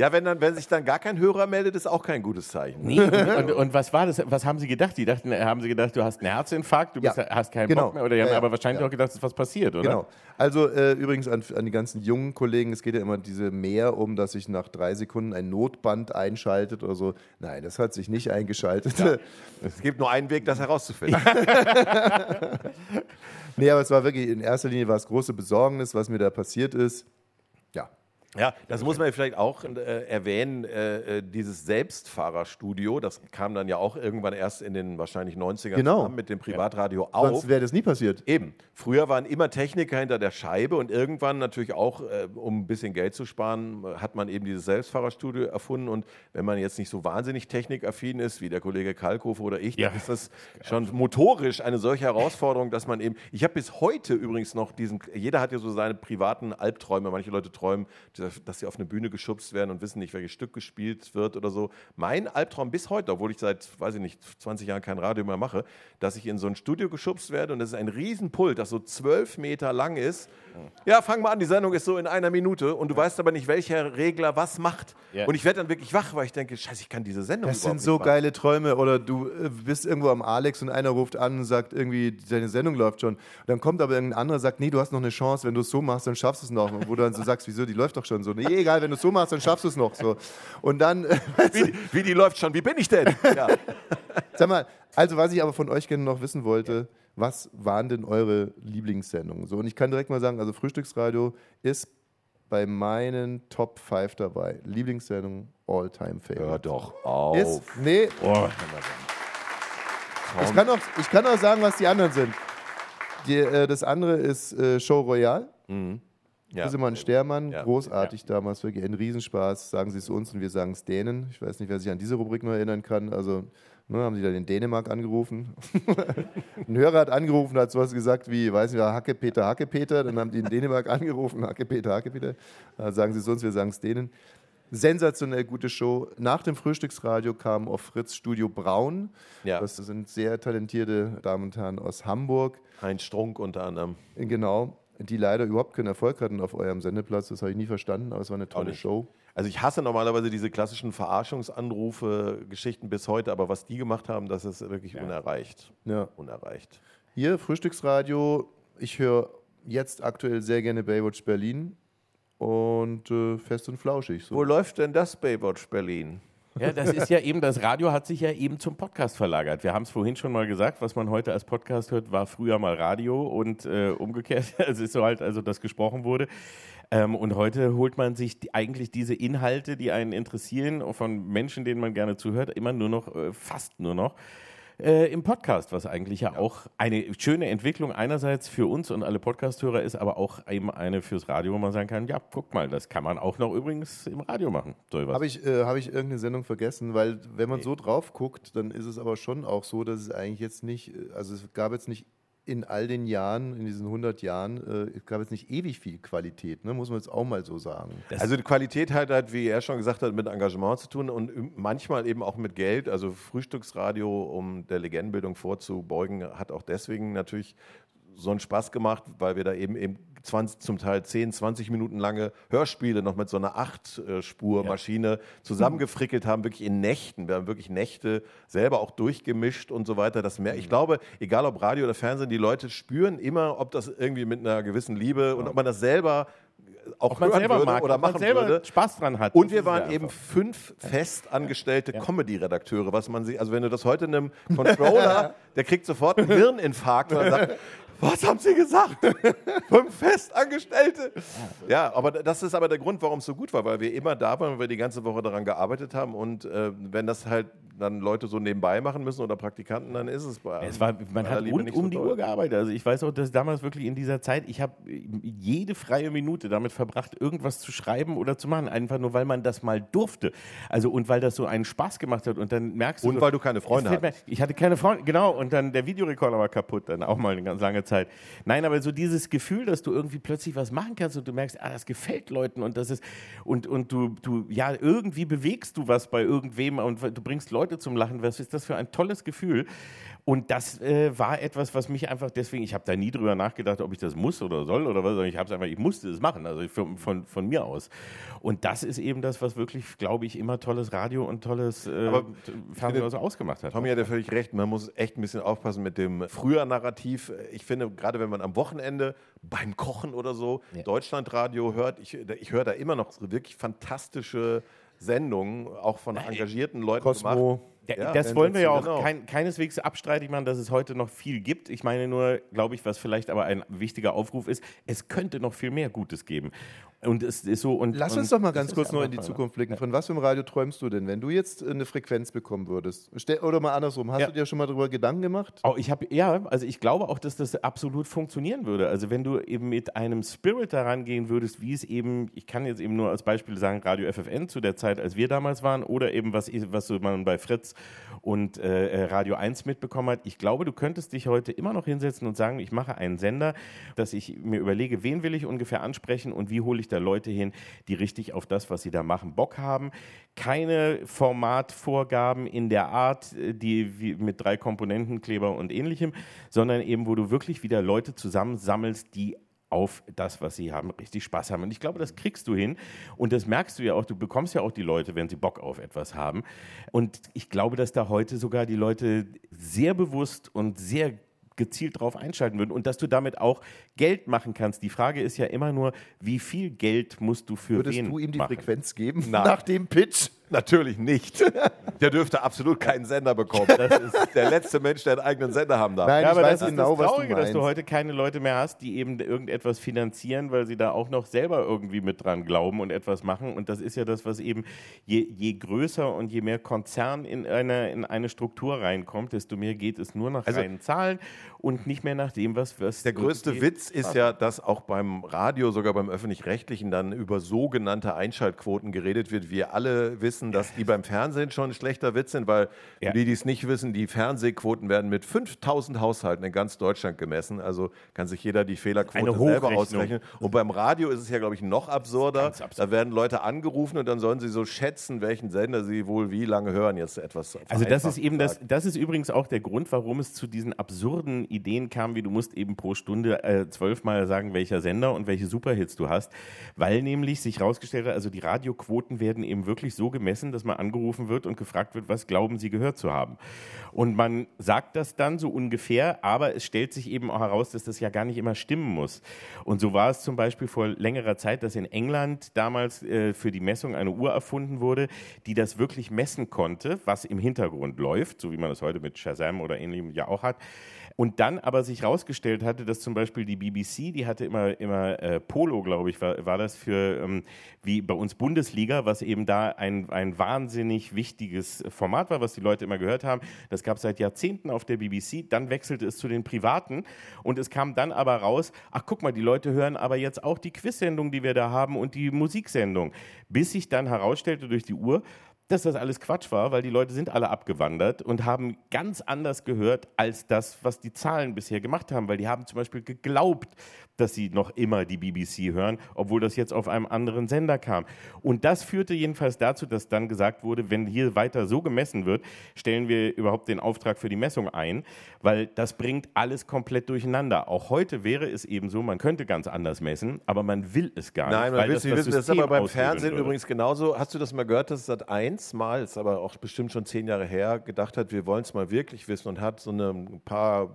Ja, wenn, dann, wenn sich dann gar kein Hörer meldet, ist auch kein gutes Zeichen. Nee, und, und was war das? Was haben Sie gedacht? Die dachten, haben Sie gedacht, du hast einen Herzinfarkt, du bist, Ja, hast keinen genau. Bock mehr? Oder die haben Ja, aber wahrscheinlich ja. auch gedacht, es ist was passiert, oder? Genau. Also äh, übrigens an, an die ganzen jungen Kollegen, es geht ja immer diese mehr um, dass sich nach drei Sekunden ein Notband einschaltet oder so. Nein, das hat sich nicht eingeschaltet. [LAUGHS] Es gibt nur einen Weg, das herauszufinden. [LAUGHS] nee, aber es war wirklich, in erster Linie war es große Besorgnis, was mir da passiert ist. Ja. Ja, das muss man vielleicht auch äh, erwähnen. Äh, äh, dieses Selbstfahrerstudio, das kam dann ja auch irgendwann erst in den wahrscheinlich 90ern Genau. mit dem Privatradio auf. Sonst wäre das nie passiert. Eben. Früher waren immer Techniker hinter der Scheibe und irgendwann natürlich auch, äh, um ein bisschen Geld zu sparen, hat man eben dieses Selbstfahrerstudio erfunden. Und wenn man jetzt nicht so wahnsinnig technikaffin ist, wie der Kollege Kalkofe oder ich, dann ist das schon motorisch eine solche Herausforderung, dass man eben. Ich habe bis heute übrigens noch diesen. Jeder hat ja so seine privaten Albträume. Manche Leute träumen, dass sie auf eine Bühne geschubst werden und wissen nicht, welches Stück gespielt wird oder so. Mein Albtraum bis heute, obwohl ich seit, weiß ich nicht, 20 Jahren kein Radio mehr mache, dass ich in so ein Studio geschubst werde und das ist ein Riesenpult, das so zwölf Meter lang ist. Ja, fang mal an, die Sendung ist so in einer Minute und du weißt aber nicht, welcher Regler was macht. Ja. Und ich werde dann wirklich wach, weil ich denke, scheiße, ich kann diese Sendung Das sind so machen. geile Träume. Oder du äh, bist irgendwo am Alex und einer ruft an und sagt irgendwie, deine Sendung läuft schon. Und dann kommt aber irgendein anderer und sagt, nee, du hast noch eine Chance, wenn du es so machst, dann schaffst du es noch. Und wo du dann so [LAUGHS] sagst, wieso, die läuft doch schon so. Nee, egal, wenn du es so machst, dann schaffst du es noch. So. Und dann... [LAUGHS] wie, wie die läuft schon, wie bin ich denn? Ja. [LAUGHS] Sag mal, also was ich aber von euch gerne noch wissen wollte, was waren denn eure Lieblingssendungen? So, und ich kann direkt mal sagen, also Frühstücksradio ist bei meinen Top 5 dabei. Lieblingssendung, All-Time-Favorite. Hör doch auf. Ist, nee. Oh. Ich kann, auch, ich kann auch sagen, was die anderen sind. Die, äh, das andere ist äh, Show Royale. Mhm. Ja. Ja. Simon Stermann, Ja. großartig damals, wirklich ein Riesenspaß. Sagen Sie es uns und wir sagen es denen. Ich weiß nicht, wer sich an diese Rubrik noch erinnern kann. Also ne, haben Sie da den Dänemark angerufen. [LAUGHS] ein Hörer hat angerufen, hat sowas gesagt wie, weiß nicht, Hacke Peter, Hacke Peter. Dann haben die in Dänemark [LAUGHS] angerufen, Hacke Peter, Hacke Peter. Äh, sagen Sie es uns, wir sagen es denen. Sensationell gute Show. Nach dem Frühstücksradio kam auf Fritz Studio Braun. Ja. Das sind sehr talentierte Damen und Herren aus Hamburg. Heinz Strunk unter anderem. Genau, die leider überhaupt keinen Erfolg hatten auf eurem Sendeplatz. Das habe ich nie verstanden, aber es war eine tolle. Show. Also ich hasse normalerweise diese klassischen Verarschungsanrufe, Geschichten bis heute, aber was die gemacht haben, das ist wirklich unerreicht. Ja. Unerreicht. Hier, Frühstücksradio. Ich höre jetzt aktuell sehr gerne Baywatch Berlin und äh, fest und flauschig. So. Wo läuft denn das Baywatch Berlin? Ja, das ist ja eben, das Radio hat sich ja eben zum Podcast verlagert. Wir haben es vorhin schon mal gesagt, was man heute als Podcast hört, war früher mal Radio und äh, umgekehrt. [LAUGHS] Es ist so halt, also das gesprochen wurde. Ähm, und heute holt man sich die, eigentlich diese Inhalte, die einen interessieren, von Menschen, denen man gerne zuhört, immer nur noch, äh, fast nur noch. Äh, im Podcast, was eigentlich ja, auch eine schöne Entwicklung einerseits für uns und alle Podcast-Hörer ist, aber auch eben eine fürs Radio, wo man sagen kann, ja, guck mal, das kann man auch noch übrigens im Radio machen. Habe ich, äh, hab ich irgendeine Sendung vergessen? Weil, wenn man so drauf guckt, dann ist es aber schon auch so, dass es eigentlich jetzt nicht, äh, also es gab jetzt nicht in all den Jahren, in diesen 100 Jahren, äh, es gab jetzt nicht ewig viel Qualität, ne? muss man jetzt auch mal so sagen. also die Qualität hat halt, wie er schon gesagt hat, mit Engagement zu tun und manchmal eben auch mit Geld. Also Frühstücksradio, um der Legendenbildung vorzubeugen, hat auch deswegen natürlich so einen Spaß gemacht, weil wir da eben, eben 20, zum Teil 10, 20 Minuten lange Hörspiele noch mit so einer Acht-Spur-Maschine zusammengefrickelt haben, wirklich in Nächten. Wir haben wirklich Nächte selber auch durchgemischt und so weiter. Das mehr, ich glaube, egal ob Radio oder Fernsehen, die Leute spüren immer, ob das irgendwie mit einer gewissen Liebe und ob man das selber auch Ob man hören selber würde mag, oder machen selber würde. Spaß dran hat. Und wir waren ja eben fünf fest angestellte Comedy-Redakteure, was man sich, also wenn du das heute einem Controller, [LAUGHS] der kriegt sofort einen Hirninfarkt, weil er sagt, was haben Sie gesagt? [LAUGHS] Fünf Festangestellte. Ja, aber das ist aber der Grund, warum es so gut war, weil wir immer da waren, weil wir die ganze Woche daran gearbeitet haben und äh, wenn das halt dann Leute so nebenbei machen müssen oder Praktikanten, dann ist es bei Es war, man hat rund nicht so um die. Uhr gearbeitet. Also ich weiß auch, dass damals wirklich in dieser Zeit, ich habe jede freie Minute damit verbracht, irgendwas zu schreiben oder zu machen. Einfach nur, weil man das mal durfte. Also und weil das so einen Spaß gemacht hat. Und dann merkst du. Und so, weil du keine Freunde hattest. Ich hatte keine Freunde, genau. Und dann der Videorekorder war kaputt, dann auch mal eine ganz lange Zeit. Nein, aber so dieses Gefühl, dass du irgendwie plötzlich was machen kannst und du merkst, ah, das gefällt Leuten und das ist und, und du, du, ja, irgendwie bewegst du was bei irgendwem und du bringst Leute zum Lachen. Was ist das für ein tolles Gefühl? Und das äh, war etwas, was mich einfach deswegen, ich habe da nie drüber nachgedacht, ob ich das muss oder soll oder was, sondern ich habe es einfach, ich musste es machen, also von, von, von mir aus. Und das ist eben das, was wirklich, glaube ich, immer tolles Radio und tolles äh, Aber Fernsehen oder so ausgemacht hat. Tommy hat ja völlig recht. Man muss echt ein bisschen aufpassen mit dem früher Narrativ. Ich finde, gerade wenn man am Wochenende beim Kochen oder so Deutschlandradio hört, ich, ich höre da immer noch wirklich fantastische Sendungen, auch von engagierten Leuten Cosmo. gemacht. Ja, das wollen wir ja auch genau. kein, keineswegs abstreitig machen, dass es heute noch viel gibt. Ich meine nur, glaube ich, was vielleicht aber ein wichtiger Aufruf ist, es könnte noch viel mehr Gutes geben. Und es ist so. Und, Lass und uns doch mal ganz kurz noch in die. Zukunft blicken. Von was für einem Radio träumst du denn, wenn du jetzt eine Frequenz bekommen würdest? Oder mal andersrum, hast Ja. du dir schon mal darüber Gedanken gemacht? Oh, ich habe ja, also ich glaube auch, dass das absolut funktionieren würde. Also wenn du eben mit einem Spirit daran gehen würdest, wie es eben, ich kann jetzt eben nur als Beispiel sagen, Radio FFN zu der Zeit, als wir damals waren, oder eben was, was man bei Fritz und äh, Radio 1 mitbekommen hat. Ich glaube, du könntest dich heute immer noch hinsetzen und sagen, ich mache einen Sender, dass ich mir überlege, wen will ich ungefähr ansprechen und wie hole ich da Leute hin, die richtig auf das, was sie da machen, Bock haben. Keine Formatvorgaben in der Art, äh, die mit drei Komponenten, Kleber und ähnlichem, sondern eben, wo du wirklich wieder Leute zusammensammelst, die auf das, was sie haben, richtig Spaß haben. Und ich glaube, das kriegst du hin. Und das merkst du ja auch. Du bekommst ja auch die Leute, wenn sie Bock auf etwas haben. Und ich glaube, dass da heute sogar die Leute sehr bewusst und sehr gezielt drauf einschalten würden und dass du damit auch Geld machen kannst. Die Frage ist ja immer nur, wie viel Geld musst du für Würdest wen du ihm die machen? Frequenz geben Nein. nach dem Pitch? Natürlich nicht. Der dürfte absolut keinen Sender bekommen. Das ist der letzte Mensch, der einen eigenen Sender haben darf. Nein, ja, ich aber weiß das genau, ist das was du Traurige, dass du heute keine Leute mehr hast, die eben irgendetwas finanzieren, weil sie da auch noch selber irgendwie mit dran glauben und etwas machen. Und das ist ja das, was eben je, je größer und je mehr Konzern in eine, in eine Struktur reinkommt, desto mehr geht es nur nach Also- reinen Zahlen und nicht mehr nach dem, was, was Der größte irgendwie Witz ist ja, dass auch beim Radio, sogar beim Öffentlich-Rechtlichen, dann über sogenannte Einschaltquoten geredet wird. Wir alle wissen, dass die beim Fernsehen schon ein schlechter Witz sind, weil Ja. die, die es nicht wissen, die Fernsehquoten werden mit 5000 Haushalten in ganz Deutschland gemessen. Also kann sich jeder die Fehlerquote selber ausrechnen. Und beim Radio ist es ja, glaube ich, noch absurder. Absurd. Da werden Leute angerufen und dann sollen sie so schätzen, welchen Sender sie wohl wie lange hören. Jetzt etwas Also das ist eben das, das ist übrigens auch der Grund, warum es zu diesen absurden Ideen kam, wie du musst eben pro Stunde äh, zwölfmal sagen, welcher Sender und welche Superhits du hast, weil nämlich sich herausgestellt hat, also die Radioquoten werden eben wirklich so gemessen, dass man angerufen wird und gefragt wird, was glauben sie gehört zu haben. Und man sagt das dann so ungefähr, aber es stellt sich eben auch heraus, dass das ja gar nicht immer stimmen muss. Und so war es zum Beispiel vor längerer Zeit, dass in England damals äh, für die Messung eine Uhr erfunden wurde, die das wirklich messen konnte, was im Hintergrund läuft, so wie man das heute mit Shazam oder ähnlichem ja auch hat. Und dann aber sich herausgestellt hatte, dass zum Beispiel die BBC, die hatte immer, immer äh, Polo, glaube ich, war, war das für, ähm, wie bei uns Bundesliga, was eben da ein, ein wahnsinnig wichtiges Format war, was die Leute immer gehört haben. Das gab es seit Jahrzehnten auf der BBC. Dann wechselte es zu den Privaten und es kam dann aber raus, ach guck mal, die Leute hören aber jetzt auch die Quiz-Sendung, die wir da haben und die Musiksendung. Bis sich dann herausstellte durch die Uhr, dass das alles Quatsch war, weil die Leute sind alle abgewandert und haben ganz anders gehört als das, was die Zahlen bisher gemacht haben, weil die haben zum Beispiel geglaubt, dass sie noch immer die BBC hören, obwohl das jetzt auf einem anderen Sender kam. Und das führte jedenfalls dazu, dass dann gesagt wurde, wenn hier weiter so gemessen wird, stellen wir überhaupt den Auftrag für die Messung ein, weil das bringt alles komplett durcheinander. Auch heute wäre es eben so, man könnte ganz anders messen, aber man will es gar Nein, nicht. man weil will das es nicht wissen. Das ist aber beim Fernsehen würde. übrigens genauso. Hast du das mal gehört, dass Sat 1 mal, ist aber auch bestimmt schon zehn Jahre her, gedacht hat, wir wollen es mal wirklich wissen und hat so ein paar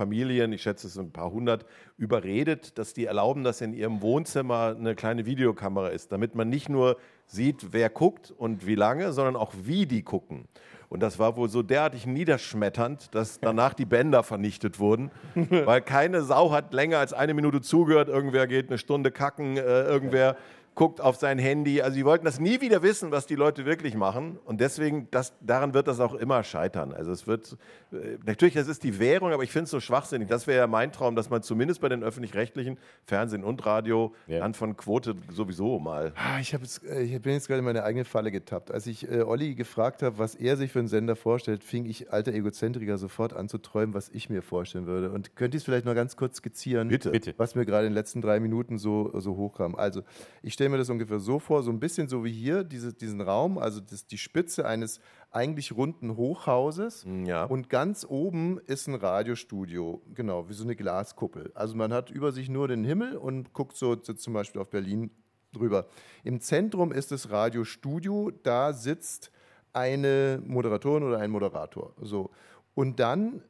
Familien, ich schätze es sind ein paar hundert, überredet, dass die erlauben, dass in ihrem Wohnzimmer eine kleine Videokamera ist, damit man nicht nur sieht, wer guckt und wie lange, sondern auch wie die gucken. Und das war wohl so derartig niederschmetternd, dass danach die Bänder vernichtet wurden, [LAUGHS] weil keine Sau hat länger als eine Minute zugehört. Irgendwer geht eine Stunde kacken, äh, irgendwer guckt auf sein Handy. Also sie wollten das nie wieder wissen, was die Leute wirklich machen. Und deswegen, das, daran wird das auch immer scheitern. Also es wird, äh, natürlich, das ist die Währung, aber ich finde es so schwachsinnig. Das wäre ja mein Traum, dass man zumindest bei den öffentlich-rechtlichen, Fernsehen und Radio, dann von Quote sowieso mal. Ah, Ich, jetzt, äh, ich bin jetzt gerade in meine eigene Falle getappt. Als ich äh, Olli gefragt habe, was er sich für einen Sender vorstellt, fing ich, alter Egozentriker, sofort an zu träumen, was ich mir vorstellen würde. Und könnt ihr es vielleicht noch ganz kurz skizzieren. Bitte. was mir gerade in den letzten drei Minuten so, so hochkam? Also, ich stelle mir das ungefähr so vor, so ein bisschen so wie hier, diese, diesen Raum, also das, die Spitze eines eigentlich runden Hochhauses. Ja. Und ganz oben ist ein Radiostudio, genau, wie so eine Glaskuppel. Also man hat über sich nur den Himmel und guckt so, so zum Beispiel auf Berlin drüber. Im Zentrum ist das Radiostudio, da sitzt eine Moderatorin oder ein Moderator. So. Und dann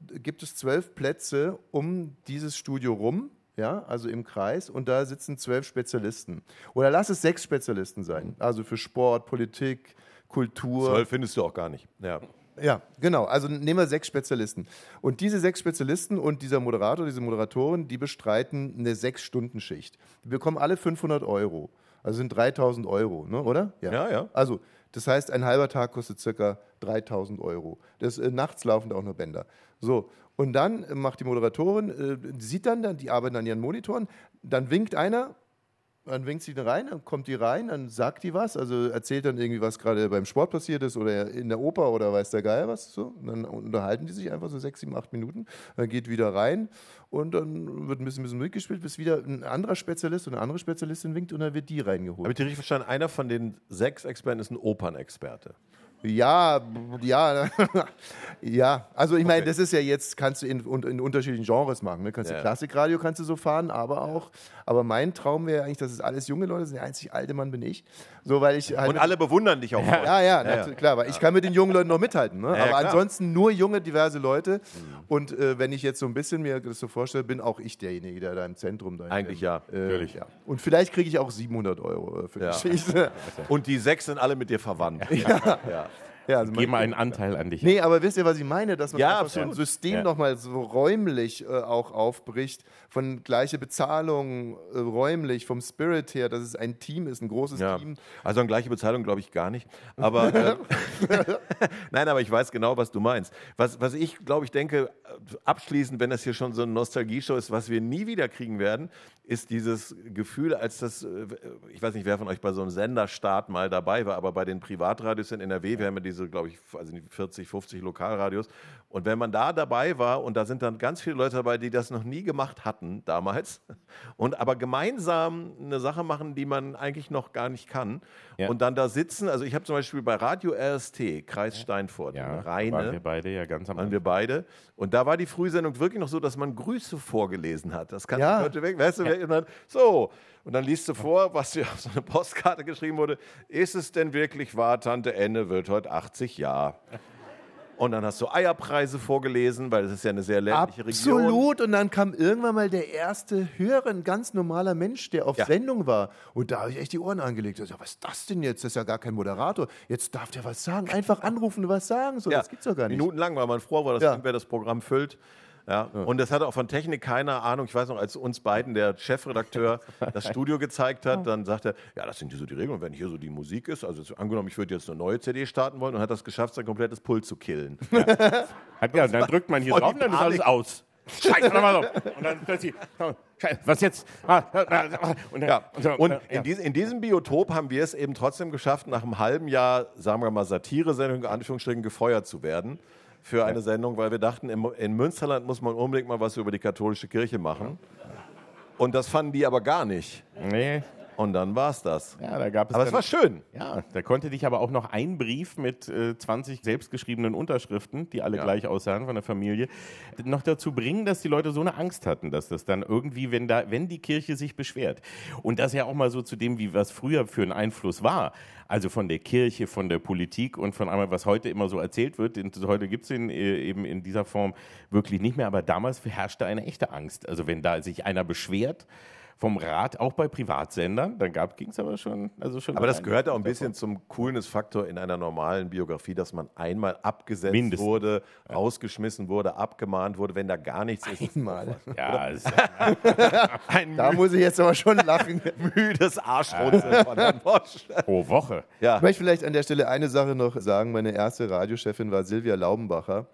gibt es zwölf Plätze um dieses Studio rum, ja, also im Kreis, und da sitzen zwölf Spezialisten. Oder lass es sechs Spezialisten sein, also für Sport, Politik, Kultur. Zwölf findest du auch gar nicht. Ja. Ja, genau. Also nehmen wir sechs Spezialisten. Und diese sechs Spezialisten und dieser Moderator, diese Moderatorin, die bestreiten eine Sechs-Stunden-Schicht. Die bekommen alle 500 Euro. Also sind 3000 Euro, ne, oder? Ja, ja. Also, das heißt, ein halber Tag kostet circa 3000 Euro. Das, äh, nachts laufen da auch nur Bänder. So. Und dann äh, macht die Moderatorin, äh, sieht dann, dann, die arbeiten an ihren Monitoren, dann winkt einer dann winkt sie rein, dann kommt die rein, dann sagt die was, also erzählt dann irgendwie, was gerade beim Sport passiert ist oder in der Oper oder weiß der Geier was. So. Und dann unterhalten die sich einfach so sechs, sieben, acht Minuten. Dann geht wieder rein und dann wird ein bisschen, bisschen mitgespielt, bis wieder ein anderer Spezialist und eine andere Spezialistin winkt und dann wird die reingeholt. Habe ich dir richtig verstanden? Einer von den sechs Experten ist ein Opernexperte. Ja, ja, [LAUGHS] ja. Also ich meine, das ist ja jetzt, kannst du in, in unterschiedlichen Genres machen. Ne? Kannst du Ja. Klassikradio kannst du so fahren, aber auch, aber mein Traum wäre eigentlich, dass es alles junge Leute sind. Der einzig alte Mann bin ich. So, weil ich halt Und alle bewundern dich auch. Ja, ja, Ja, ja. klar, weil ich kann mit den jungen Leuten noch mithalten. Ne? Ja, ja, aber. Mhm. ansonsten nur junge, diverse Leute. Und äh, wenn ich jetzt so ein bisschen mir das so vorstelle, bin auch ich derjenige, der da im Zentrum da Eigentlich ja, Äh, natürlich. ja. Und vielleicht kriege ich auch 700 Euro äh, für Ja. die Geschichte. [LAUGHS] Und die sechs sind alle mit dir verwandt. Ja. Ja. Also Geben einen Anteil an dich. Nee, aber wisst ihr, was ich meine? Dass man Ja, so ein. System Ja. nochmal so räumlich äh, auch aufbricht, von gleiche Bezahlung äh, räumlich, vom Spirit her, dass es ein Team ist, ein großes Ja. Team. Also an gleiche Bezahlung glaube ich gar nicht. Aber äh, [LAUGHS] [LAUGHS] nein, aber ich weiß genau, was du meinst. Was, was ich glaube ich denke, abschließend, wenn das hier schon so eine Nostalgie-Show ist, was wir nie wieder kriegen werden, ist dieses Gefühl, als das, äh, ich weiß nicht, wer von euch bei so einem Senderstart mal dabei war, aber bei den Privatradios in NRW, wir haben ja diese, glaube ich, also 40, 50 Lokalradios. Und wenn man da dabei war, und da sind dann ganz viele Leute dabei, die das noch nie gemacht hatten damals, [LAUGHS] und aber gemeinsam eine Sache machen, die man eigentlich noch gar nicht kann, Ja. und dann da sitzen, also ich habe zum Beispiel bei Radio RST, Kreis Steinfurt, Ja, Rheine, waren wir beide ja ganz am waren wir beide. Und da war die Frühsendung wirklich noch so, dass man Grüße vorgelesen hat. Das kannst Ja. du heute weg, weißt du, und dann, so. Und dann liest du vor, was dir auf so eine Postkarte geschrieben wurde. Ist es denn wirklich wahr, Tante Enne wird heute 80 Jahre? Und dann hast du Eierpreise vorgelesen, weil das ist ja eine sehr ländliche Region. Absolut. Und dann kam irgendwann mal der erste Hörer, ein ganz normaler Mensch, der auf Ja. Sendung war. Und da habe ich echt die Ohren angelegt. Ich so, was ist das denn jetzt? Das ist ja gar kein Moderator. Jetzt darf der was sagen. Einfach anrufen und was sagen. So, Ja, Das gibt's doch gar nicht. Minutenlang, weil man froh war, dass Ja. irgendwer das Programm füllt. Ja. Und das hatte auch von Technik keine Ahnung. Ich weiß noch, als uns beiden der Chefredakteur [LAUGHS] das Studio gezeigt hat, dann sagt er, ja, das sind hier so die Regeln. Und wenn hier so die Musik ist, also angenommen, ich würde jetzt eine neue CD starten wollen und hat das geschafft, sein komplettes Pult zu killen. [LAUGHS] Hat, ja, dann drückt man hier drauf und dann ist alles aus. Scheiße, warte mal so. Und dann plötzlich, Scheiße, was jetzt? Ah, ah, ah, Und, Ja. und, äh, in, dies, in diesem Biotop haben wir es eben trotzdem geschafft, nach einem halben Jahr, sagen wir mal, Satire-Sendung, in Anführungsstrichen, gefeuert zu werden für eine Sendung, weil wir dachten, in Münsterland muss man unbedingt mal was über die katholische Kirche machen. Und das fanden die aber gar nicht. Nee. Und dann war es das. Ja, da gab es aber es dann- war schön. Ja, da konnte dich aber auch noch ein Brief mit äh, 20 selbstgeschriebenen Unterschriften, die alle Ja. gleich aussahen von der Familie, noch dazu bringen, dass die Leute so eine Angst hatten, dass das dann irgendwie, wenn da, wenn die Kirche sich beschwert. Und das ja auch mal so zu dem, wie was früher für ein Einfluss war. Also von der Kirche, von der Politik und von einmal, was heute immer so erzählt wird. Heute gibt es ihn äh, eben in dieser Form wirklich nicht mehr, aber damals herrschte eine echte Angst. Also wenn da sich einer beschwert, vom Rat, auch bei Privatsendern, dann ging es aber schon, also schon. Aber das gehört auch ein bisschen zum Coolness-Faktor in einer normalen Biografie, dass man einmal abgesetzt Mindestens. wurde, rausgeschmissen wurde, abgemahnt wurde, wenn da gar nichts ist. Einmal. Ja, [LAUGHS] es, Ein Da muss ich jetzt aber schon lachen. [LAUGHS] müdes Arschrunzeln von Herrn Bosch. [LAUGHS] pro Woche. Ja. Ich möchte vielleicht an der Stelle eine Sache noch sagen. Meine erste Radiochefin war Silvia Laubenbacher,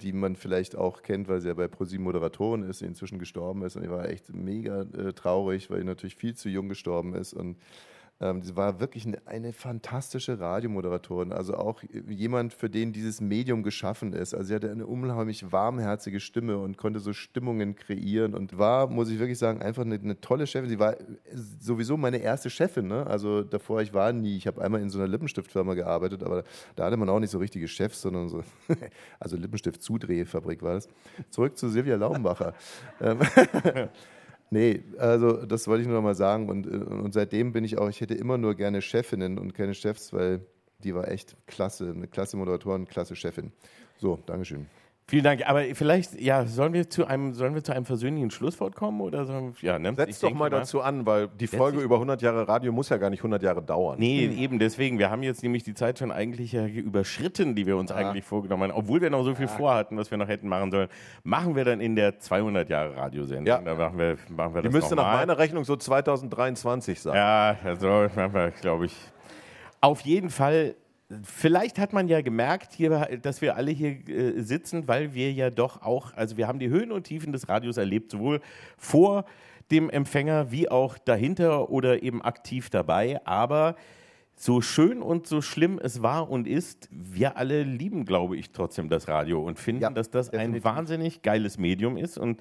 die man vielleicht auch kennt, weil sie ja bei ProSieben Moderatorin ist, die inzwischen gestorben ist. Und die war echt mega äh, traurig, weil sie natürlich viel zu jung gestorben ist. Und ähm, sie war wirklich eine, eine fantastische Radiomoderatorin. Also auch jemand, für den dieses Medium geschaffen ist. Also sie hatte eine unheimlich warmherzige Stimme und konnte so Stimmungen kreieren und war, muss ich wirklich sagen, einfach eine, eine tolle Chefin. Sie war sowieso meine erste Chefin. Ne? Also davor, ich war nie, ich habe einmal in so einer Lippenstiftfirma gearbeitet, aber da hatte man auch nicht so richtige Chefs, sondern so, [LAUGHS] also Lippenstift-Zudrehfabrik war das. Zurück zu Silvia Laubenbacher. [LAUGHS] Nee, also das wollte ich nur noch mal sagen. Und, äh, und seitdem bin ich auch, ich hätte immer nur gerne Chefinnen und keine Chefs, weil die war echt klasse, eine klasse Moderatorin, klasse Chefin. So, Dankeschön. Vielen Dank. Aber vielleicht, ja, sollen wir zu einem, sollen wir zu einem versöhnlichen Schlusswort kommen oder sollen wir, ja, ne? Setz Ich doch denke mal dazu an, weil die Folge über 100 Jahre Radio muss ja gar nicht 100 Jahre dauern. Nee, eben deswegen. Wir haben jetzt nämlich die Zeit schon eigentlich ja überschritten, die wir uns eigentlich vorgenommen haben. Obwohl wir noch so viel vorhatten, was wir noch hätten machen sollen, machen wir dann in der 200 Jahre Radiosendung. Ja. Da machen wir, machen wir Die das müsste nach meiner Rechnung so 2023 sein. Ja, also glaube ich. Auf jeden Fall Vielleicht hat man ja gemerkt, hier, dass wir alle hier äh, sitzen, weil wir ja doch auch, also wir haben die Höhen und Tiefen des Radios erlebt, sowohl vor dem Empfänger wie auch dahinter oder eben aktiv dabei. Aber so schön und so schlimm es war und ist, wir alle lieben, glaube ich, trotzdem das Radio und finden, dass das ein wahnsinnig geiles Medium ist. Und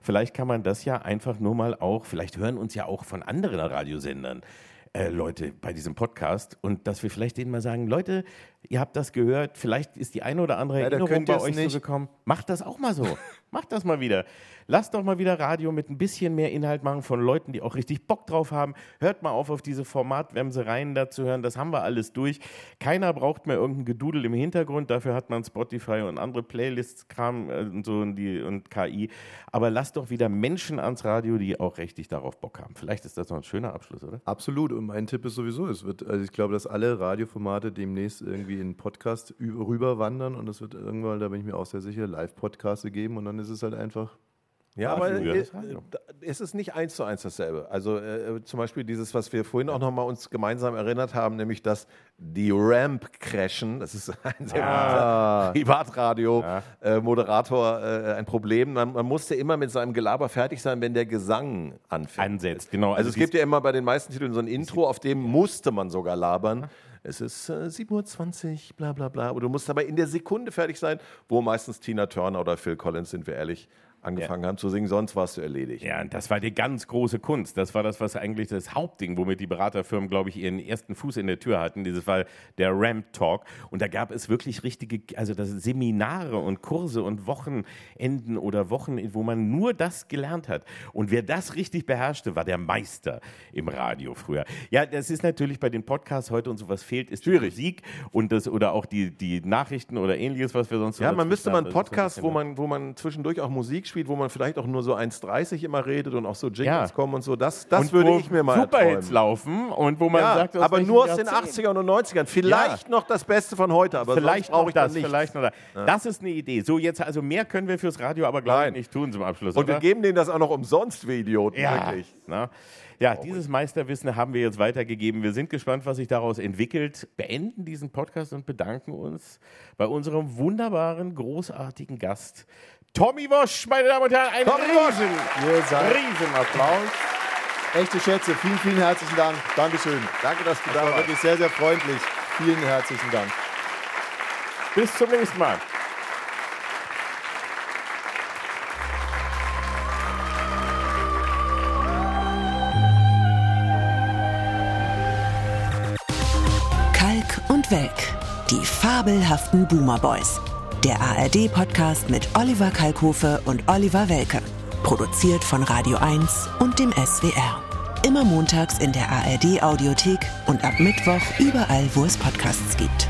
vielleicht kann man das ja einfach nur mal auch, vielleicht hören uns ja auch von anderen Radiosendern. Äh, Leute bei diesem Podcast und dass wir vielleicht denen mal sagen, Leute, ihr habt das gehört, vielleicht ist die eine oder andere Leider Erinnerung bei euch nicht. so gekommen. Macht das auch mal so. [LAUGHS] Macht das mal wieder. Lasst doch mal wieder Radio mit ein bisschen mehr Inhalt machen von Leuten, die auch richtig Bock drauf haben. Hört mal auf, auf diese Formatwämsereien da zu hören. Das haben wir alles durch. Keiner braucht mehr irgendein Gedudel im Hintergrund. Dafür hat man Spotify und andere Playlists, Kram äh, und so und, die, und KI. Aber lasst doch wieder Menschen ans Radio, die auch richtig darauf Bock haben. Vielleicht ist das noch ein schöner Abschluss, oder? Absolut. Und mein Tipp ist sowieso, es wird, also ich glaube, dass alle Radioformate demnächst irgendwie in Podcast rüberwandern und es wird irgendwann, da bin ich mir auch sehr sicher, Live-Podcaste geben und dann ist es halt einfach. Ja, aber äh, da- es ist nicht eins zu eins dasselbe. Also äh, zum Beispiel dieses, was wir vorhin auch noch mal uns gemeinsam erinnert haben, nämlich dass die Ramp crashen. Das ist [LAUGHS] ein sehr Ah. Privatradio-Moderator äh, ein Problem. Man, man musste immer mit seinem Gelaber fertig sein, wenn der Gesang anfängt. Ansetzt, genau. Also, Also es gibt ja immer bei den meisten Titeln so ein Intro, auf dem musste man sogar labern. Es ist äh, 7.20 Uhr, bla bla bla. Aber du musst aber in der Sekunde fertig sein, wo meistens Tina Turner oder Phil Collins, sind wir ehrlich, angefangen haben zu singen, sonst warst du erledigt. Ja, und das war die ganz große Kunst. Das war das, was eigentlich das Hauptding, womit die Beraterfirmen, glaube ich, ihren ersten Fuß in der Tür hatten. Dieses war der Ramp Talk. Und da gab es wirklich richtige, also das Seminare und Kurse und Wochenenden oder Wochen, wo man nur das gelernt hat. Und wer das richtig beherrschte, war der Meister im Radio früher. Ja, das ist natürlich bei den Podcasts heute und sowas fehlt, ist die Musik und das oder auch die, die Nachrichten oder ähnliches, was wir sonst so Ja, man müsste mal einen Podcast, wo man, wo man zwischendurch auch Musik spielt, wo man vielleicht auch nur so 1,30 immer redet und auch so Jingles Ja. kommen und so. Das, das Und würde ich mir mal Superhits laufen und wo man ja, sagt, aber nur aus den Jahrzehnt. 80ern und 90ern. Vielleicht noch das Beste von heute, aber vielleicht brauche ich das, nichts. vielleicht noch das. Ja. Das ist eine Idee. So, jetzt also mehr können wir fürs Radio aber glaube ich Nein. nicht tun zum Abschluss. Und oder? wir geben denen das auch noch umsonst, wir Idioten, ja, wirklich. Na? Ja, dieses Meisterwissen haben wir jetzt weitergegeben. Wir sind gespannt, was sich daraus entwickelt. Beenden diesen Podcast und bedanken uns bei unserem wunderbaren, großartigen Gast, Tommy Wosch, meine Damen und Herren. Ein Tommy Wosch. riesen, Ihr seid riesen Applaus. Echte Schätze, vielen, vielen herzlichen Dank. Dankeschön. Danke, dass du das da war warst. wirklich sehr, sehr freundlich. Vielen herzlichen Dank. Bis zum nächsten Mal. Kalk und Welk. Die fabelhaften Boomer Boys. Der ARD-Podcast mit Oliver Kalkofe und Oliver Welke. Produziert von Radio 1 und dem SWR. Immer montags in der ARD-Audiothek und ab Mittwoch überall, wo es Podcasts gibt.